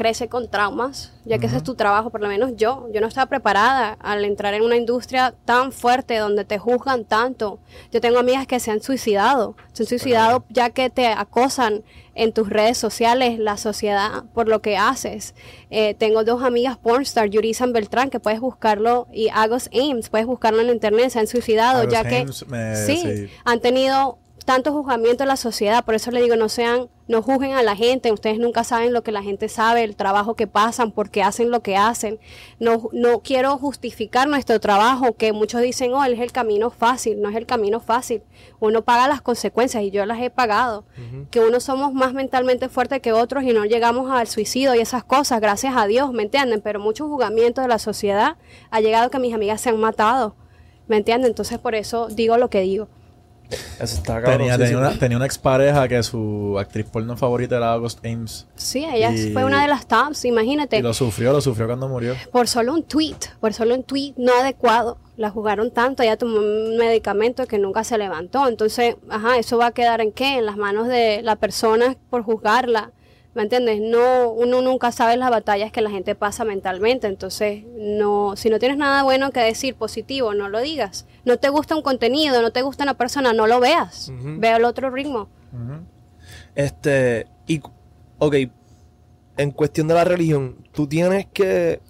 crece con traumas, ya que ese es tu trabajo, por lo menos yo. Yo no estaba preparada al entrar en una industria tan fuerte donde te juzgan tanto. Yo tengo amigas que se han suicidado, se han suicidado ya que te acosan en tus redes sociales, la sociedad, por lo que haces. Eh, tengo dos amigas pornstar, Yurisan Beltrán, que puedes buscarlo, y Agos Ames, puedes buscarlo en internet, se han suicidado, Agos ya que me- sí, sí. han tenido tanto juzgamiento en la sociedad, por eso le digo, no sean, no juzguen a la gente, ustedes nunca saben lo que la gente sabe, el trabajo que pasan, porque hacen lo que hacen. No, no quiero justificar nuestro trabajo, que muchos dicen, oh, es el camino fácil, no es el camino fácil. Uno paga las consecuencias y yo las he pagado. Que unos somos más mentalmente fuertes que otros y no llegamos al suicidio y esas cosas, gracias a Dios, ¿me entienden? Pero mucho juzgamiento de la sociedad ha llegado que mis amigas se han matado, ¿me entienden? Entonces por eso digo lo que digo. Eso está cabrón. Tenía, tenía, una, tenía una expareja que su actriz porno favorita era August Ames. Sí, ella Y- fue una de las tops, imagínate. Y lo sufrió, lo sufrió cuando murió. Por solo un tweet, por solo un tweet no adecuado. La jugaron tanto, ella tomó un medicamento que nunca se levantó. Entonces, ajá, eso va a quedar en qué? En las manos de la persona por juzgarla. ¿Me entiendes? No, uno nunca sabe las batallas que la gente pasa mentalmente. Entonces, no, si no tienes nada bueno que decir positivo, no lo digas. No te gusta un contenido, no te gusta una persona, no lo veas. Ujú. Ve el otro ritmo. Este, y, ok, en cuestión de la religión, tú tienes que,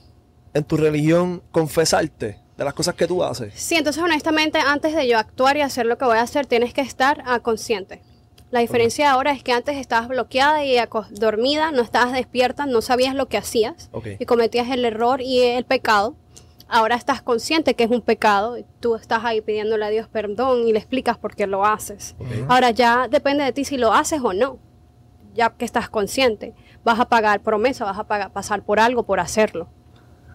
en tu religión, confesarte de las cosas que tú haces. Sí, entonces honestamente antes de yo actuar y hacer lo que voy a hacer, tienes que estar ah, consciente. La diferencia ahora es que antes estabas bloqueada y dormida, no estabas despierta, no sabías lo que hacías y cometías el error y el pecado. Ahora estás consciente que es un pecado y tú estás ahí pidiéndole a Dios perdón y le explicas por qué lo haces. Ahora ya depende de ti si lo haces o no. Ya que estás consciente, vas a pagar promesa, vas a pagar, pasar por algo por hacerlo.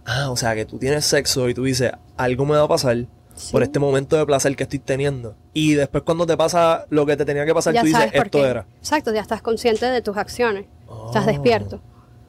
Ah, o sea, que tú tienes sexo y tú dices, algo me va a pasar Sí. por este momento de placer que estoy teniendo. Y después cuando te pasa lo que te tenía que pasar, ya tú dices, esto qué. era. Exacto, ya estás consciente de tus acciones. Estás Oh. despierto.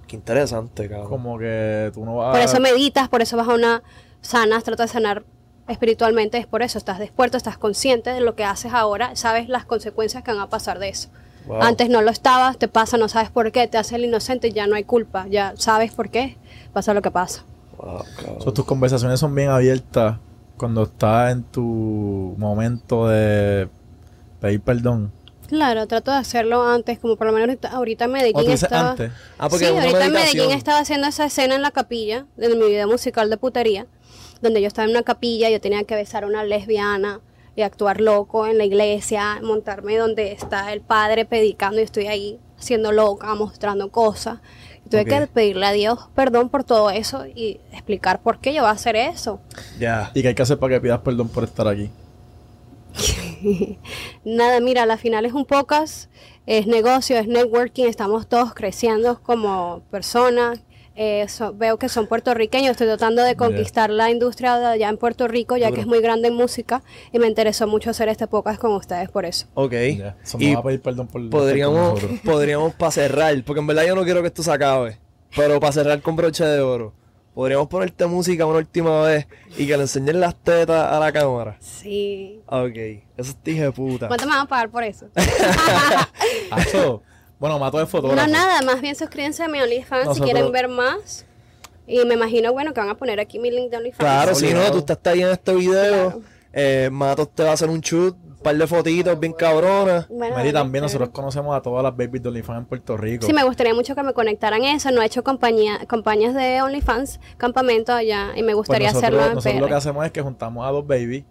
Qué interesante, cabrón. Como que tú no vas Por eso meditas, por eso vas a una sanas, tratas de sanar espiritualmente, es por eso, estás despierto, estás consciente de lo que haces ahora, sabes las consecuencias que van a pasar de eso. Wow. Antes no lo estabas, te pasa, no sabes por qué, te hace el inocente y ya no hay culpa, ya sabes por qué, pasa lo que pasa. Wow. So, tus conversaciones son bien abiertas cuando estás en tu momento de pedir perdón. Claro, trato de hacerlo antes, como por lo menos ahorita, ahorita en ¿O Medellín estaba... antes? Ah, porque sí, ahorita. Medellín estaba haciendo esa escena en la capilla, de mi video musical de putería, donde yo estaba en una capilla, yo tenía que besar a una lesbiana y actuar loco en la iglesia, montarme donde está el padre predicando y estoy ahí haciendo loca, mostrando cosas. Y tuve que pedirle a Dios perdón por todo eso y explicar por qué yo voy a hacer eso. Ya. ¿Y qué hay que hacer para que pidas perdón por estar aquí? Nada, mira, la final es un pocas, es negocio, es networking, estamos todos creciendo como personas. eh, so- veo que son puertorriqueños, estoy tratando de conquistar la industria de allá en Puerto Rico, ya Duro. que es muy grande en música, y me interesó mucho hacer este podcast con ustedes por eso. Ok. So, Y a pedir perdón por podríamos, podríamos para cerrar, porque en verdad yo no quiero que esto se acabe, pero para cerrar con broche de oro, podríamos ponerte música una última vez y que le enseñes las tetas a la cámara. Sí. Ok, eso es hija de puta. ¿Cuánto me van a pagar por eso? Acho, bueno, mato de fotógrafo. no, nada, más bien suscríbanse a mi OnlyFans si quieren ver más. Y me imagino, bueno, que van a poner aquí mi link de OnlyFans. Claro, si no, tú estás ahí en este video, Claro. eh, Matos te va a hacer un shoot, un par de fotitos bien cabronas. Bueno, Mary, también nosotros conocemos a todas las babies de OnlyFans en Puerto Rico. Sí, me gustaría mucho que me conectaran eso. No he hecho compañía, campañas de OnlyFans, campamento allá, y me Pues gustaría nosotros, hacerlo en nosotros lo que PR. hacemos es que juntamos a dos babies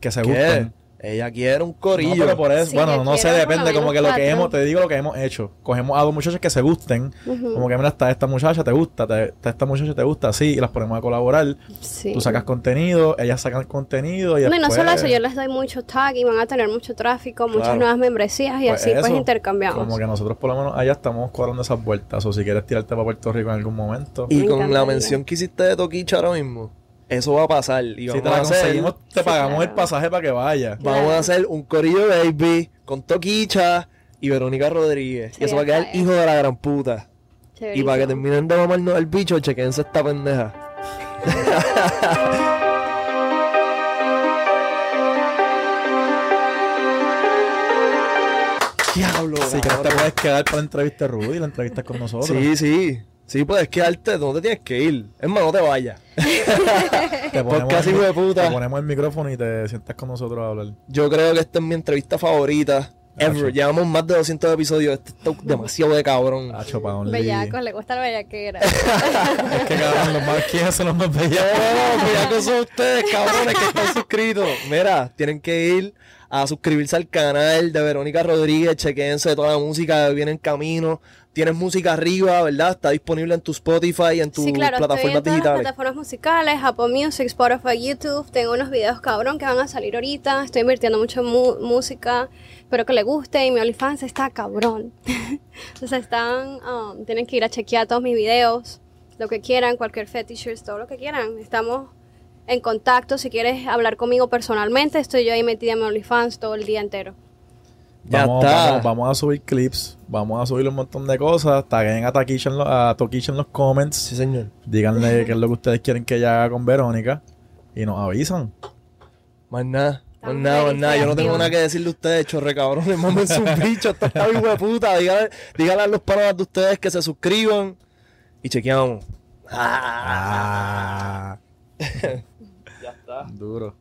que se ¿Qué? gustan. Ella quiere un No, corillo. pero por eso, Sí, bueno, no sé, depende, como que lo que hemos, te digo lo que hemos hecho. Cogemos a dos muchachas que se gusten, como que mira, está esta muchacha, te gusta, te- está esta muchacha, te gusta, sí, y las ponemos a colaborar. Sí. Tú sacas contenido, ellas sacan contenido y No, y no solo eso, yo les doy mucho tag y van a tener mucho tráfico, muchas Claro. nuevas membresías y pues así pues intercambiamos. Como que nosotros por lo menos allá estamos cuadrando esas vueltas, o si quieres tirarte para Puerto Rico en algún momento. Y Me con la mención que hiciste de Toquicha ahora mismo, eso va a pasar. Y si vamos te la a hacer, conseguimos, te pagamos claro. el pasaje para que vayas. vamos Claro. a hacer un corillo baby con Toquicha y Verónica Rodríguez. Sí, y eso va a quedar hijo de la gran puta. Y para que terminen de mamarnos el bicho, chequense esta pendeja. Diablo. Si quieres te cabrón. puedes quedar para la entrevista de Rudy, la entrevista con nosotros. Sí, sí. Sí, puedes quedarte, no te tienes que ir. Es más, no te vayas. Te Podcast el, hijo de puta. te ponemos el micrófono y te sientas con nosotros a hablar. Yo creo que esta es mi entrevista favorita. Ever. Hacho. Llevamos más de 200 episodios. Este está demasiado de cabrón. Pa' only. Bellacos, le gusta la bellaquera. Es que cabrón, los más quiénes son los más bellacos. no, que son ustedes, cabrones, que están suscritos. Mira, tienen que ir a suscribirse al canal de Verónica Rodríguez. Chequense toda la música que viene en camino. Tienes música arriba, ¿verdad? Está disponible en tu Spotify, en tus Sí, claro, estoy plataformas en todas las digitales. plataformas musicales, Apple Music, Spotify, YouTube. Tengo unos videos cabrón que van a salir ahorita. Estoy invirtiendo mucho en mu- música. Espero que les guste. Y mi OnlyFans está cabrón. Entonces están, um, tienen que ir a chequear todos mis videos. Lo que quieran, cualquier fetishers, todo lo que quieran. Estamos en contacto. Si quieres hablar conmigo personalmente, estoy yo ahí metida en mi OnlyFans todo el día entero. Ya vamos, está. Vamos, vamos a subir clips, vamos a subir un montón de cosas. Taguen a Toquicha en, lo- a Toquicha en los comments. Sí, señor. Díganle qué es lo que ustedes quieren que ella haga con Verónica. Y nos avisan. Más nada. Más nada, más nada. Yo no tengo nada que decirle a ustedes, chorre cabrones. Mamen su bicho. Esto está de puta. Díganle, díganle a los panas de ustedes que se suscriban. Y chequeamos. Ah. ya está. Duro.